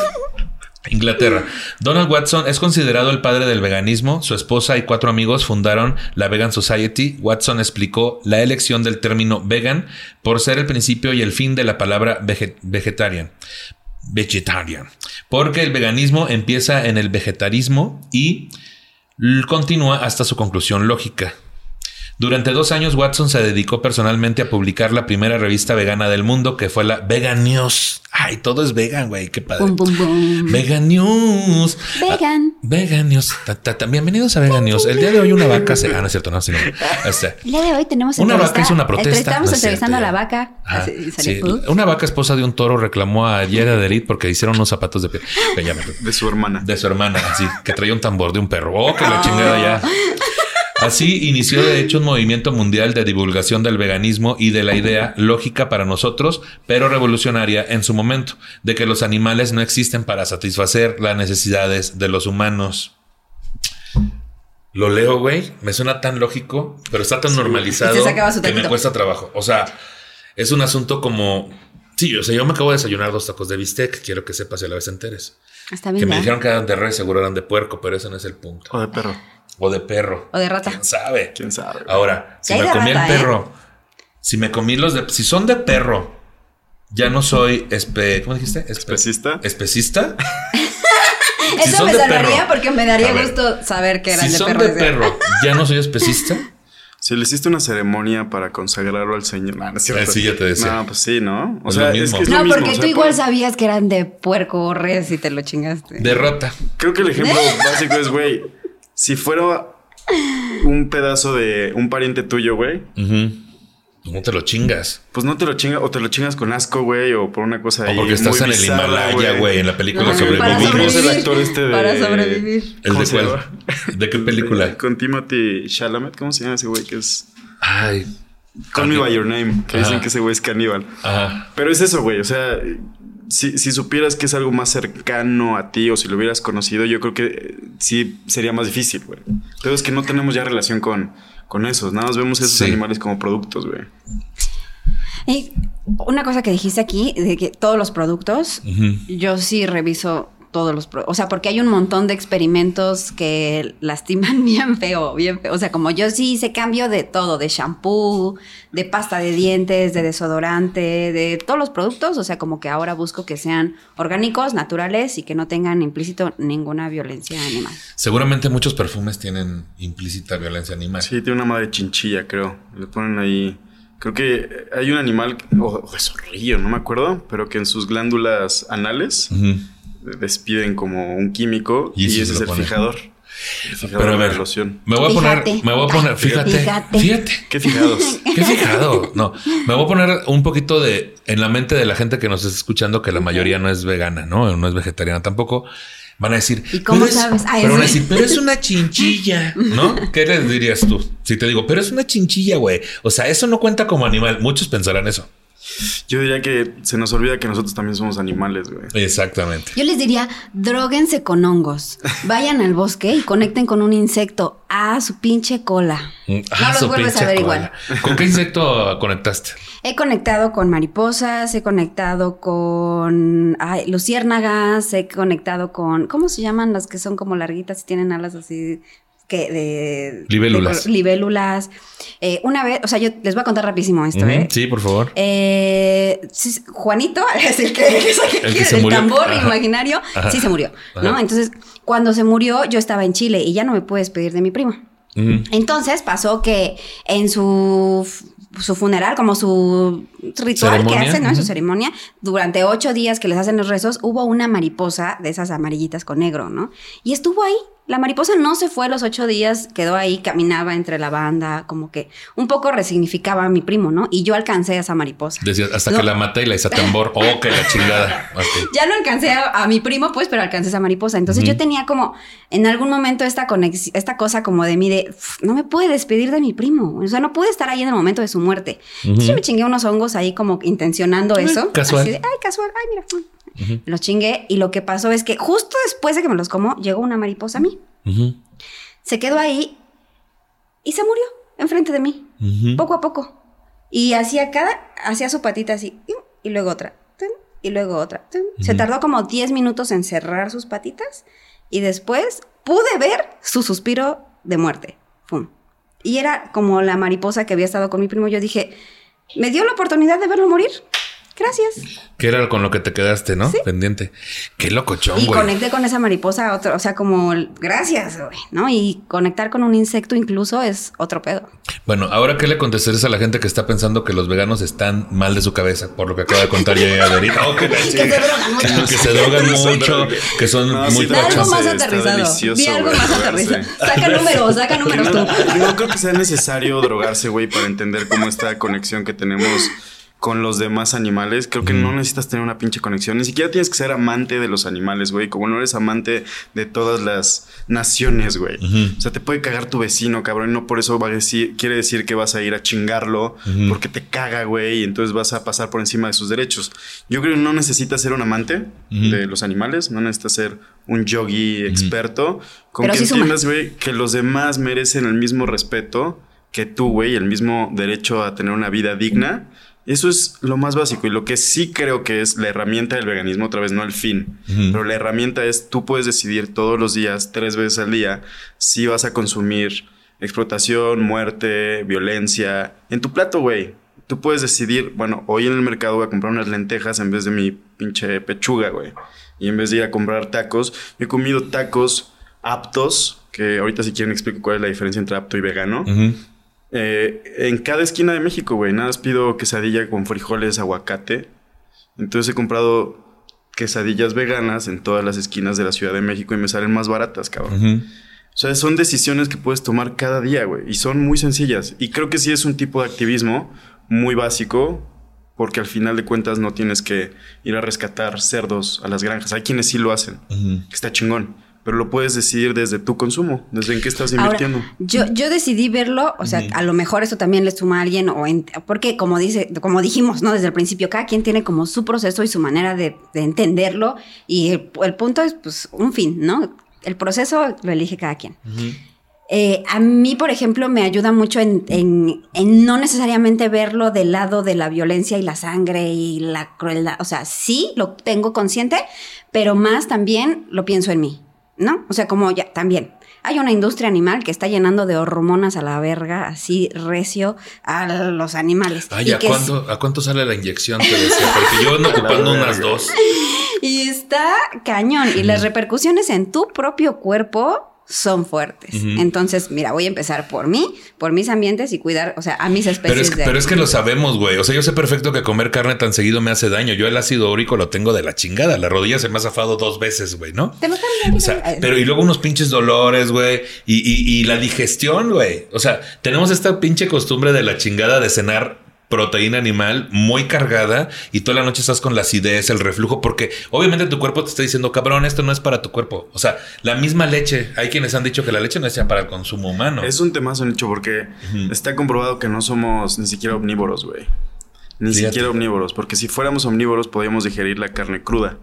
D: Inglaterra. Donald Watson es considerado el padre del veganismo. Su esposa y cuatro amigos fundaron la Vegan Society. Watson explicó la elección del término vegan por ser el principio y el fin de la palabra vege- vegetarian. Vegetarian. Porque el veganismo empieza en el vegetarismo y continúa hasta su conclusión lógica. Durante dos años, Watson se dedicó personalmente a publicar la primera revista vegana del mundo, que fue la Vegan News. Ay, todo es vegan, güey, qué padre.
B: Bum, bum, bum.
D: Vegan News.
B: Vegan.
D: Ah, Vegan News. Ta, ta, ta. Bienvenidos a Vegan News. El día de hoy una vaca se... Ah, no es cierto, no, sino... Este,
B: El día de hoy tenemos
D: Una vaca hizo una protesta.
B: Estamos
D: No es
B: entrevistando a la vaca. Y
D: sí, una vaca esposa de un toro reclamó a Dieta de Elite porque hicieron unos zapatos de piel. Me-
C: De su hermana.
D: de su hermana, así, que traía un tambor de un perro. Oh, que la chingada ya. Así inició de hecho un movimiento mundial de divulgación del veganismo y de la idea lógica para nosotros, pero revolucionaria en su momento, de que los animales no existen para satisfacer las necesidades de los humanos. Lo leo, güey, me suena tan lógico, pero está tan normalizado
B: su
D: que me cuesta trabajo. O sea, es un asunto como... Sí, o sea, yo me acabo de desayunar dos tacos de bistec, quiero que sepas y a la vez te enteres.
B: Está
D: Que
B: bien.
D: me
B: ¿verdad?
D: dijeron que eran de res, seguro eran de puerco, pero ese no es el punto.
C: O de perro.
D: O de perro.
B: O de rata.
D: ¿Quién sabe?
C: ¿Quién sabe?
D: Ahora, si me comí
B: rata,
D: el
B: ¿eh?
D: perro, si me comí los de... Si son de perro, ya no soy... Espe, ¿Cómo dijiste? Espe-
C: ¿Especista?
D: ¿Especista? Si
B: Eso me
D: perro.
B: porque me daría
D: ver,
B: gusto saber que eran
D: Si
B: de
D: son
B: perro.
D: de perro, ya no soy especista.
C: Si le hiciste una ceremonia para consagrarlo al Señor. No, no es cierto.
D: Ah, sí, ya te decía.
C: No, pues sí, ¿no? O
D: Es
C: sea, es
D: mismo.
C: que es
B: No,
C: lo mismo.
B: porque
C: o
B: tú igual
C: por-
B: sabías que eran de puerco o res y te lo chingaste.
D: De rata.
C: Creo que el ejemplo básico es, güey, si fuera un pedazo de un pariente tuyo, güey,
D: Ujú. No te lo chingas.
C: pues no te lo chingas o te lo chingas con asco, güey, o por una cosa
D: O
C: ahí
D: porque estás
C: muy
D: en el
C: bizarra,
D: Himalaya, güey, en la película
B: Ajá,
D: Sobrevivimos.
B: para
C: ¿Cómo se llama
B: sobrevivir.
C: el actor este de-
B: Para sobrevivir.
D: ¿El
C: ¿Cómo
D: de cuál? ¿De qué película?
C: Con Timothy Chalamet, ¿cómo se llama ese güey que es
D: Ay.
C: Call Me by Your Name, que
D: Ajá.
C: dicen que ese güey es caníbal.
D: Ajá.
C: Pero es eso, güey, o sea, si, si supieras que es algo más cercano a ti o si lo hubieras conocido, yo creo que eh, sí sería más difícil, güey. Pero es que no tenemos ya relación con, con esos. Nada más vemos esos
D: Sí.
C: animales como productos, güey.
B: Y una cosa que dijiste aquí, de que todos los productos, yo sí reviso todos los productos. O sea, porque hay un montón de experimentos que lastiman bien feo, bien feo. O sea, como yo sí hice cambio de todo, de shampoo, de pasta de dientes, de desodorante, de todos los productos. O sea, como que ahora busco que sean orgánicos, naturales y que no tengan implícito ninguna violencia animal.
D: Seguramente muchos perfumes tienen implícita violencia animal.
C: Sí, tiene una madre chinchilla, creo. Le ponen ahí. Creo que hay un animal, o, o es zorrillo, no me acuerdo, pero que en sus glándulas anales
D: Ujú.
C: Despiden como un químico
D: Y
C: ese
D: se
C: es el fijador. El fijador
D: Pero a
C: de
D: ver,
C: la loción.
D: me voy a
B: Fíjate.
D: poner, me voy a poner, fíjate,
B: Fíjate.
D: fíjate,
C: Qué fijados.
D: qué fijado. No, me voy a poner un poquito de en la mente de la gente que nos está escuchando que la mayoría no es vegana, no, no es vegetariana tampoco. Van a decir,
B: ¿Y cómo
D: "Pero es-"
B: sabes?
D: Pero van a decir, pero es una chinchilla, ¿no? ¿Qué les dirías tú? Si te digo, pero es una chinchilla, güey. O sea, eso no cuenta como animal. Muchos pensarán eso.
C: Yo diría que se nos olvida que nosotros también somos animales, güey.
D: Exactamente.
B: Yo les diría, droguense con hongos. Vayan al bosque y conecten con un insecto. Ah, su pinche cola.
D: Mm,
B: no los
D: su
B: vuelves a ver
D: cola.
B: igual.
D: ¿Con qué insecto conectaste?
B: He conectado con mariposas, he conectado con ay, luciérnagas, he conectado con. ¿Cómo se llaman las que son como larguitas y tienen alas así? Que de.
D: Libélulas.
B: de- libélulas. Eh, una vez, o sea, yo les voy a contar rapidísimo esto, ¿eh?
D: Sí, por favor.
B: Eh, Juanito, es el que, que saca
D: El
B: aquí
D: que se
B: el
D: murió.
B: tambor
D: Ajá.
B: imaginario,
D: Ajá.
B: sí se murió, ¿no? Entonces, cuando se murió, yo estaba en Chile y ya no me pude despedir de mi primo.
D: Ujú.
B: Entonces pasó que en su, su funeral, como su ritual
D: Ceremonia,
B: que hacen, ¿no? En su ceremonia, durante ocho días que les hacen los rezos, hubo una mariposa de esas amarillitas con negro, ¿no? Y estuvo ahí. La mariposa no se fue los ocho días, quedó ahí, caminaba entre la banda, como que un poco resignificaba a mi primo, ¿no? Y yo alcancé a esa mariposa.
D: Decías, hasta
B: No.
D: que la maté y la hice a tambor. Oh, que la chingada.
B: Ya no alcancé a, a mi primo, pues, pero alcancé a esa mariposa. Entonces yo tenía como, en algún momento, esta conexión, esta cosa como de mí de, "Uf, no me pude despedir de mi primo. O sea, no pude estar ahí en el momento de su muerte. Entonces yo me chingué unos hongos ahí como intencionando
D: Ay,
B: eso.
D: casual.
B: De, ay, casual, ay, mira. Los chingué y lo que pasó es que justo después de que me los como, llegó una mariposa a mí. Se quedó ahí y se murió enfrente de mí poco a poco. Y hacía cada, hacía su patita así, y luego otra, y luego otra. Se tardó como 10 minutos en cerrar sus patitas y después pude ver su suspiro de muerte. Pum. Y era como la mariposa que había estado con mi primo. Yo dije, me dio la oportunidad de verlo morir. Gracias.
D: Que era con lo que te quedaste, ¿no?
B: Sí.
D: Pendiente. Qué locochón,
B: Y
D: güey.
B: conecté con esa mariposa, a otro, o sea, como gracias, güey, ¿no? Y conectar con un insecto incluso es otro pedo.
D: Bueno, ahora qué le contestarías a la gente que está pensando que los veganos están mal de su cabeza por lo que acaba de contar ya ahorita. Oh, que
B: Que se drogan mucho.
D: que se drogan mucho, que son
C: No,
D: muy
C: sí,
B: algo más aterrizado. Di algo más aterrizado. Saca números, saca números tú.
C: No creo que sea necesario drogarse, güey, para entender cómo esta conexión que tenemos con los demás animales. Creo que no necesitas tener una pinche conexión. Ni siquiera tienes que ser amante de los animales, güey. Como no eres amante de todas las naciones, güey. O sea, te puede cagar tu vecino, cabrón. y No por eso va a decir, quiere decir que vas a ir a chingarlo porque te caga, güey. Y entonces vas a pasar por encima de sus derechos. Yo creo que no necesitas ser un amante de los animales. No necesitas ser un yogi experto. Con
B: Pero
C: que
B: sí
C: entiendas, güey, que los demás merecen el mismo respeto que tú, güey, el mismo derecho a tener una vida digna. Eso es lo más básico y lo que sí creo que es la herramienta del veganismo, otra vez no el fin, pero la herramienta es tú puedes decidir todos los días, tres veces al día, si vas a consumir explotación, muerte, violencia en tu plato, güey. Tú puedes decidir, bueno, hoy en el mercado voy a comprar unas lentejas en vez de mi pinche pechuga, güey. Y en vez de ir a comprar tacos, he comido tacos aptos, que ahorita si quieren explico cuál es la diferencia entre apto y vegano. Eh, en cada esquina de México, güey. Nada más pido quesadilla con frijoles, aguacate. Entonces he comprado quesadillas veganas en todas las esquinas de la Ciudad de México y me salen más baratas, cabrón. O sea, son decisiones que puedes tomar cada día, güey. Y son muy sencillas. Y creo que sí es un tipo de activismo muy básico. Porque al final de cuentas no tienes que ir a rescatar cerdos a las granjas. Hay quienes sí lo hacen. Que Está chingón. Pero lo puedes decidir desde tu consumo, desde en qué estás
B: Ahora,
C: invirtiendo.
B: yo, yo decidí verlo, o sea, a lo mejor eso también le suma a alguien, o en- porque como dice, como dijimos, ¿no? Desde el principio, cada quien tiene como su proceso y su manera de, de entenderlo, y el, el punto es, pues, un fin, ¿no? El proceso lo elige cada quien. Eh, a mí, por ejemplo, me ayuda mucho en, en- en no necesariamente verlo del lado de la violencia y la sangre y la crueldad. O sea, sí lo tengo consciente, pero más también lo pienso en mí, ¿no? O sea, como ya también. Hay una industria animal que está llenando de hormonas a la verga, así recio, a los animales.
D: Ay,
B: y,
D: ¿a
B: que es-
D: cuánto, ¿a cuánto sale la inyección? Te decía, porque yo ando ocupando unas dos.
B: y está cañón. Y las repercusiones en tu propio cuerpo son fuertes. Entonces, mira, voy a empezar por mí, por mis ambientes y cuidar, o sea, a mis especies
D: Pero es,
B: de
D: pero es que lo sabemos, güey. O sea, yo sé perfecto que comer carne tan seguido me hace daño. Yo el ácido úrico lo tengo de la chingada. La rodilla se me ha zafado dos veces, güey, ¿no?
B: Te
D: O sea, pero y luego unos pinches dolores, güey. Y, y- y la digestión, güey. O sea, tenemos esta pinche costumbre de la chingada de cenar proteína animal muy cargada y toda la noche estás con la acidez, el reflujo, porque obviamente tu cuerpo te está diciendo, cabrón, esto no es para tu cuerpo. O sea, la misma leche, hay quienes han dicho que la leche no es para el consumo humano.
C: Es un temazo, Nicho, porque está comprobado que no somos ni siquiera omnívoros, güey. Ni
D: Fíjate.
C: siquiera omnívoros, porque si fuéramos omnívoros podríamos digerir la carne cruda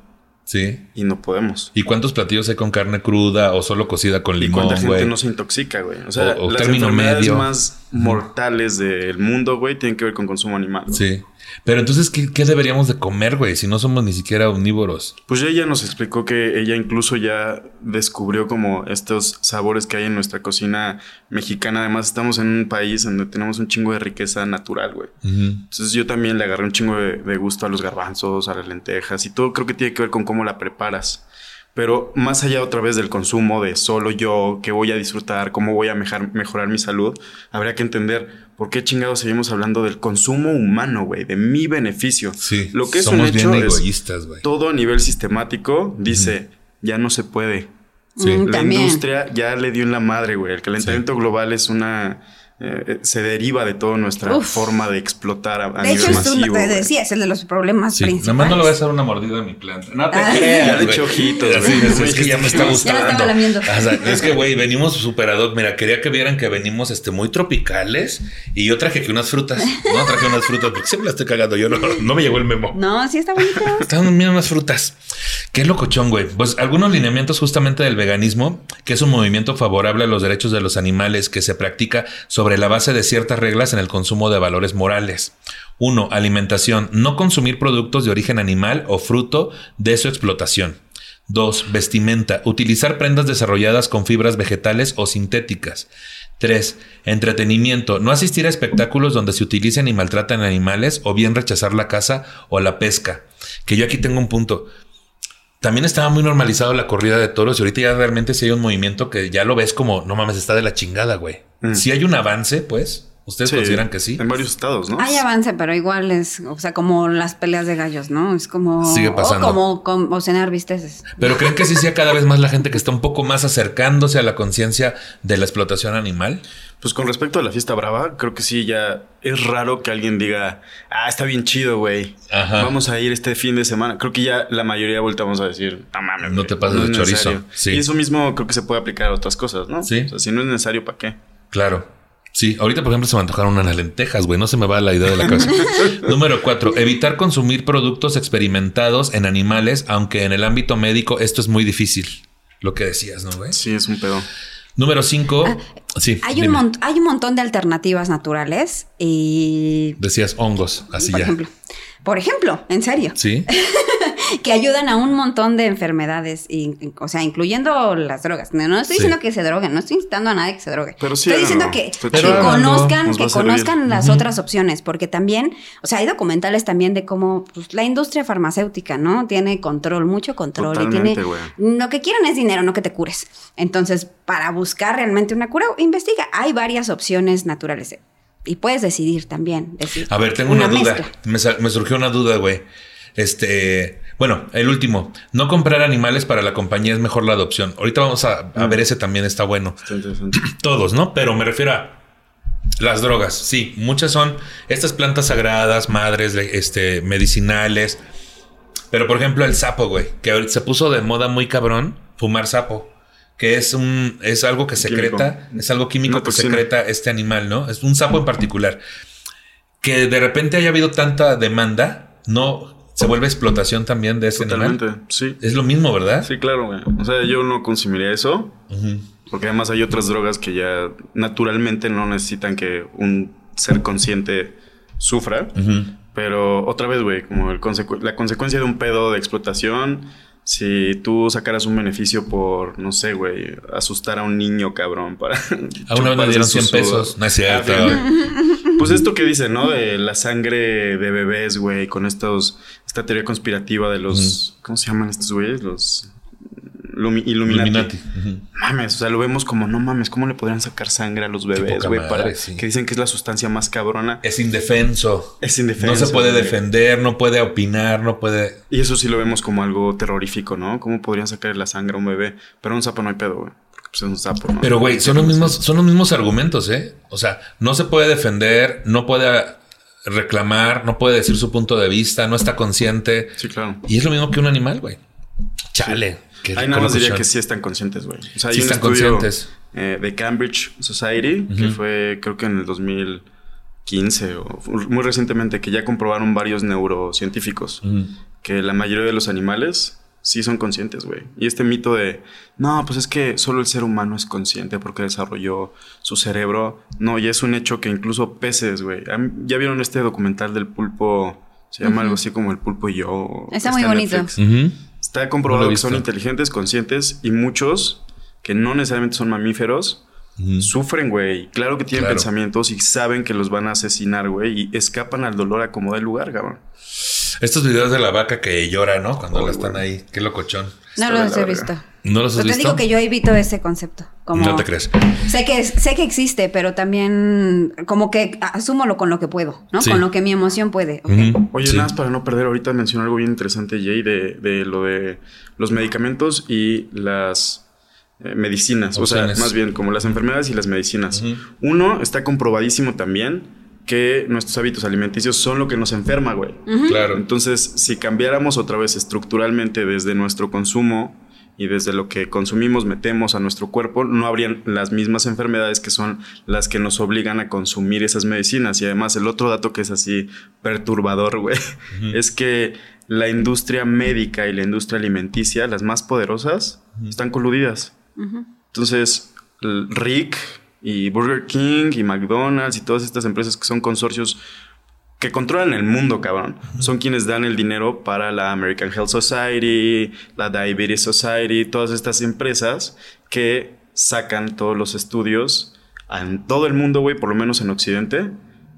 D: Sí.
C: y no podemos.
D: ¿Y cuántos platillos hay con carne cruda o solo cocida con
C: Y
D: limón,
C: cuánta gente no se intoxica, güey. O sea,
D: O- o
C: las
D: término
C: enfermedades
D: medio.
C: más mortales del mundo, güey, tienen que ver con consumo animal.
D: Sí. Pero entonces, ¿qué, qué deberíamos de comer, güey? Si no somos ni siquiera omnívoros.
C: Pues ella nos explicó que ella incluso ya descubrió como estos sabores que hay en nuestra cocina mexicana. Además, estamos en un país donde tenemos un chingo de riqueza natural, güey. Entonces yo también le agarré un chingo de, de gusto a los garbanzos, a las lentejas y todo creo que tiene que ver con cómo la preparas. Pero más allá otra vez del consumo de solo yo, que voy a disfrutar, cómo voy a mejar- mejorar mi salud, habría que entender por qué chingados seguimos hablando del consumo humano, güey, de mi beneficio.
D: Sí.
C: Lo que es
D: somos
C: un hecho
D: bien
C: es
D: egoístas, güey.
C: todo a nivel sistemático dice, ya no se puede.
D: Sí.
B: Mm,
C: La
B: también.
C: industria ya le dio en la madre, güey. El calentamiento global es una... eh, se deriva de toda nuestra
B: Uf.
C: forma de explotar a, a
B: De hecho,
C: nivel
B: es un-
C: masivo.
B: te decía, es el de los problemas
D: Sí,
B: principales.
D: nomás no le voy a hacer una mordida a mi planta. No te
B: Ah.
D: creas,
C: Ya le eché ojitos,
D: es, es que ya me está
B: Ya
D: gustando.
B: la estaba lamiendo.
D: O sea, es que, güey, venimos super ad hoc. Mira, quería que vieran que venimos este, muy tropicales y yo traje que unas frutas. No traje unas frutas porque siempre la estoy cagando. Yo no, no me llegó el memo.
B: No, sí está bonito.
D: Estaban viendo unas frutas. Qué locochón, güey. Pues algunos lineamientos justamente del veganismo, que es un movimiento favorable a los derechos de los animales que se practica sobre la base de ciertas reglas en el consumo de valores morales. Uno, alimentación. No consumir productos de origen animal o fruto de su explotación. Dos, vestimenta. Utilizar prendas desarrolladas con fibras vegetales o sintéticas. 3. Entretenimiento. No asistir a espectáculos donde se utilicen y maltratan animales o bien rechazar la caza o la pesca. Que yo aquí tengo un punto. También estaba muy normalizado la corrida de toros y ahorita ya realmente sí hay un movimiento que ya lo ves como, no mames, está de la chingada, güey.
C: Mm.
D: Si hay un avance, pues, ¿ustedes
C: Sí,
D: consideran que sí?
C: En varios estados, ¿no?
B: Hay avance, pero igual es, o sea, como las peleas de gallos, ¿no? Es como.
D: Sigue pasando.
B: O como, como cenar bisteces.
D: Pero creen que sí sea cada vez más la gente que está un poco más acercándose a la conciencia de la explotación animal.
C: Pues con respecto a la fiesta brava, creo que sí, ya es raro que alguien diga, ah, está bien chido, güey.
D: Ajá.
C: Vamos a ir este fin de semana. Creo que ya la mayoría voltamos a decir, no mames.
D: No te pases
C: no
D: de
C: es
D: chorizo".
C: necesario".
D: Sí.
C: Y eso mismo creo que se puede aplicar a otras cosas, ¿no?
D: Sí.
C: O sea, si no es necesario, ¿para qué?
D: Claro. Sí, ahorita por ejemplo se me antojaron unas lentejas, güey, no se me va la idea de la cabeza. Número cuatro, evitar consumir productos experimentados en animales, aunque en el ámbito médico esto es muy difícil. Lo que decías, ¿no, güey?
C: Sí, es un pedo.
D: Número cinco, sí.
B: Hay un,
D: dime.
B: hay un montón de alternativas naturales y.
D: Decías hongos, así
B: por
D: ya.
B: ejemplo. Por ejemplo, en serio.
D: Sí.
B: que ayudan a un montón de enfermedades, y, o sea, incluyendo las drogas. No, no estoy
D: Sí.
B: diciendo que se droguen, no estoy incitando a nadie que se drogue.
C: Pero sí,
B: estoy diciendo que, conozcan, que conozcan las otras opciones, porque también, o sea, hay documentales también de cómo pues, la industria farmacéutica, ¿no? Tiene control, mucho control y tiene lo que quieren es dinero, no que te cures. Entonces, para buscar realmente una cura, investiga. Hay varias opciones naturales. Y puedes decidir también. Decir,
D: A ver, tengo una, duda. me surgió una duda, güey. Este, bueno, el último. No comprar animales para la compañía es mejor la adopción. Ahorita vamos a, a
C: Mm.
D: ver ese también está bueno.
C: Está interesante.
D: Todos, ¿no? Pero me refiero a las drogas. Sí, muchas son estas plantas sagradas, madres, este, medicinales. Pero por ejemplo, el sapo, güey, que se puso de moda muy cabrón fumar sapo. que es un es algo que secreta, es algo químico
C: Una
D: que
C: toxina.
D: secreta este animal, ¿no? Es un sapo en particular. Que de repente haya habido tanta demanda, no se vuelve explotación también de ese
C: Totalmente,
D: animal.
C: sí.
D: Es lo mismo, ¿verdad?
C: Sí, claro, güey. O sea, yo no consumiría eso. Porque además hay otras drogas que ya naturalmente no necesitan que un ser consciente sufra. Pero otra vez, güey, como el consecu- la consecuencia de un pedo de explotación, si tú sacaras un beneficio por, no sé, güey, asustar a un niño, cabrón, para...
D: A una vez me dieron
C: su
D: 100
C: sudor.
D: pesos. No es cierto.
C: Pues esto que dice, ¿no? De la sangre de bebés, güey, con estos, esta teoría conspirativa de los, ¿cómo se llaman estos güeyes? Los Lumi- Illuminati. Mames, o sea, lo vemos como, no mames, ¿cómo le podrían sacar sangre a los bebés, güey? Para
D: sí.
C: que dicen que es la sustancia más cabrona.
D: Es indefenso.
C: Es indefenso.
D: No se puede
C: güey.
D: defender, no puede opinar, no puede.
C: Y eso sí lo vemos como algo terrorífico, ¿no? ¿Cómo podrían sacar la sangre a un bebé? Pero a un sapo no hay pedo, güey. Pues es un sapo, ¿no?
D: Pero, güey, son los mismos, son los mismos argumentos, ¿eh? O sea, no se puede defender, no puede reclamar, no puede decir su punto de vista, no está consciente.
C: Sí, claro.
D: Y es lo mismo que un animal, güey. Chale. qué
C: Ahí nada más diría que sí están conscientes, güey. O sea, hay
D: Sí
C: un
D: están
C: estudio
D: conscientes.
C: eh, de Cambridge Society, que fue creo que en el 2015 o muy recientemente, que ya comprobaron varios neurocientíficos que la mayoría de los animales sí son conscientes, güey. Y este mito de, no, pues es que solo el ser humano es consciente porque desarrolló su cerebro. No, y es un hecho que incluso peces, güey. ¿Han- ¿Ya vieron este documental del pulpo? Se llama algo así como el pulpo y yo.
B: Está muy bonito.
C: Está comprobado que son inteligentes, conscientes y muchos que no necesariamente son mamíferos sufren, güey. Claro que tienen
D: Claro.
C: pensamientos y saben que los van a asesinar, güey, y escapan al dolor a como da lugar, cabrón.
D: Estos videos de la vaca que llora, ¿no? Cuando
C: Ay,
D: la están ahí. Qué locochón.
B: No
C: Está
B: los he visto.
D: ¿No los has
B: Pero te
D: visto?
B: digo que yo evito ese concepto. Como,
D: No te crees.
B: Sé que, sé que existe, pero también como que asúmolo con lo que puedo, ¿no?
D: Sí.
B: Con lo que mi emoción puede.
C: Oye,
D: Sí.
C: nada más para no perder, ahorita mencionó algo bien interesante, Jay, de, de lo de los medicamentos y las eh, medicinas. O sea, más bien como las enfermedades y las medicinas. Uno, está comprobadísimo también que nuestros hábitos alimenticios son lo que nos enferma, güey.
D: Claro.
C: Entonces, si cambiáramos otra vez estructuralmente desde nuestro consumo y desde lo que consumimos, metemos a nuestro cuerpo, no habrían las mismas enfermedades que son las que nos obligan a consumir esas medicinas. Y además, el otro dato que es así perturbador, güey, es que la industria médica y la industria alimenticia, las más poderosas, están coludidas. Entonces, Rick y Burger King y McDonald's y todas estas empresas que son consorcios que controlan el mundo, cabrón, son quienes dan el dinero para la American Health Society, la Diabetes Society, todas estas empresas que sacan todos los estudios en todo el mundo, güey, por lo menos en Occidente,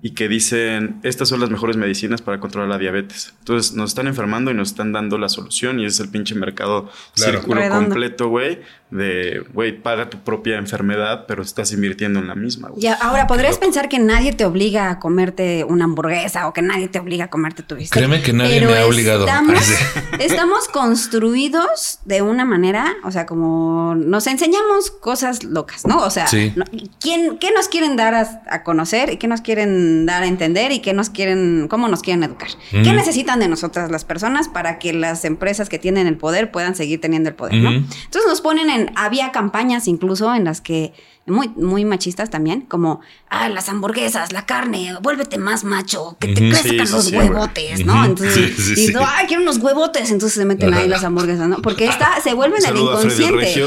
C: y que dicen, estas son las mejores medicinas para controlar la diabetes. Entonces nos están enfermando y nos están dando la solución y ese es el pinche mercado
D: Claro.
C: círculo
B: Redondo.
C: completo, güey, de, güey, paga tu propia enfermedad, pero estás invirtiendo en la misma, güey.
B: Y ahora, ¿podrías pensar que nadie te obliga a comerte una hamburguesa o que nadie te obliga a comerte tu bistec?
D: Créeme que nadie
B: Pero
D: me ha obligado.
B: Estamos, estamos construidos de una manera, o sea, como nos enseñamos cosas locas, ¿no? O sea,
D: Sí.
B: ¿quién, ¿qué nos quieren dar a, a conocer y qué nos quieren dar a entender y qué nos quieren, cómo nos quieren educar? ¿Qué necesitan de nosotras las personas para que las empresas que tienen el poder puedan seguir teniendo el poder, ¿no? Entonces nos ponen en, había campañas incluso en las que, muy, muy machistas también, como, ah, las hamburguesas, la carne, vuélvete más macho, que te crezcan
C: Sí,
B: los
C: sí,
B: huevotes, ¿no? Entonces,
D: Sí,
B: y ay, quiero unos huevotes, entonces se meten ahí las hamburguesas, ¿no? Porque esta, se
C: a Freddy el
B: inconsciente.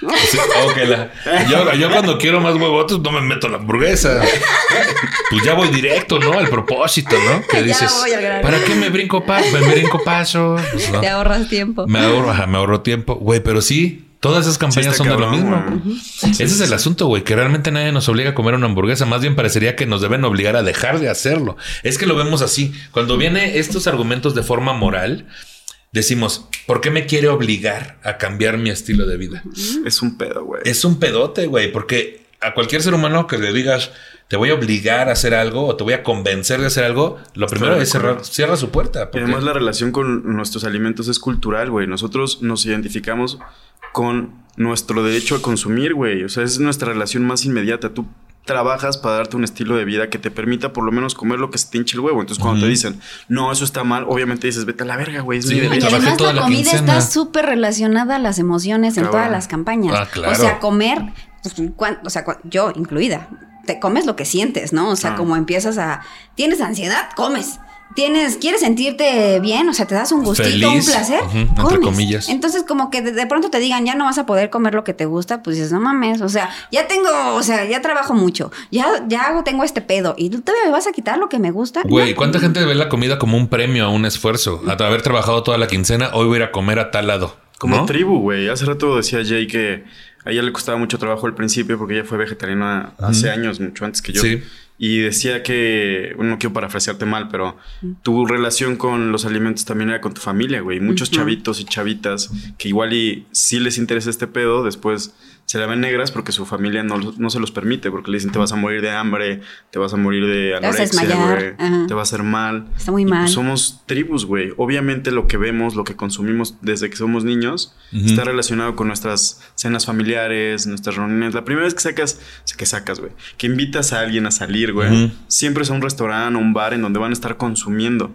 D: Sí, ok, la- yo, yo cuando quiero más huevotes no me meto en la hamburguesa. Pues ya voy directo, ¿no? Al propósito, ¿no? Que
B: Ya
D: dices. ¿para qué me brinco paso? Me brinco paso. Pues, ¿no?
B: Te ahorras tiempo.
D: Me ahorro, ajá, me ahorro tiempo. Güey, pero sí, todas esas campañas
C: Sí
D: son de lo mismo. Ese es el asunto, güey, que realmente nadie nos obliga a comer una hamburguesa. Más bien parecería que nos deben obligar a dejar de hacerlo. Es que lo vemos así. Cuando vienen estos argumentos de forma moral, decimos, ¿por qué me quiere obligar a cambiar mi estilo de vida?
C: Es un pedo, güey.
D: Es un pedote, güey, porque a cualquier ser humano que le digas, te voy a obligar a hacer algo o te voy a convencer de hacer algo, lo primero es cerrar, cierra su puerta. Porque-
C: además la relación con nuestros alimentos es cultural, güey. Nosotros nos identificamos con nuestro derecho a consumir, güey. O sea, es nuestra relación más inmediata. Tú trabajas para darte un estilo de vida que te permita por lo menos comer lo que se te hinche el huevo. Entonces, cuando te dicen, no, eso está mal, obviamente dices, vete a la verga, güey, es
D: Sí,
B: Y además
D: toda
B: la
D: la
B: comida está súper relacionada a las emociones en
C: Cabrón.
B: todas las campañas.
D: Ah, claro.
B: O sea, comer, pues, o sea, yo incluida, te comes lo que sientes, ¿no? O sea,
C: Ah.
B: como empiezas a, tienes ansiedad, comes. Tienes, quieres sentirte bien, o sea, te das un gustito,
D: Feliz,
B: un placer,
D: ujú, entre
B: comes.
D: comillas.
B: Entonces, como que de, de pronto te digan, ya no vas a poder comer lo que te gusta, pues dices, no mames, o sea, ya tengo, o sea, ya trabajo mucho, ya, ya hago, tengo este pedo, y tú todavía me vas a quitar lo que me gusta.
D: Güey,
B: No.
D: ¿cuánta gente ve la comida como un premio a un esfuerzo? A haber trabajado toda la quincena, hoy voy a ir a comer a tal lado.
C: Como
D: ¿no?
C: tribu, güey. Hace rato decía Jay que a ella le costaba mucho trabajo al principio porque ella fue vegetariana hace años, mucho antes que yo.
D: Sí.
C: Y decía que, bueno, no quiero parafrasearte mal, pero tu relación con los alimentos también era con tu familia, güey. Muchos chavitos y chavitas que igual y sí les interesa este pedo, después se la ven negras porque su familia no, los- no se los permite, porque le dicen te vas a morir de hambre, te vas a morir de anorexia, güey, te va a hacer mal.
B: Está muy
C: Y, pues,
B: mal.
C: somos tribus, güey. Obviamente lo que vemos, lo que consumimos desde que somos niños, está relacionado con nuestras cenas familiares, nuestras reuniones. La primera vez que sacas, que sacas, güey, que invitas a alguien a salir, güey, siempre es a un restaurante o un bar en donde van a estar consumiendo.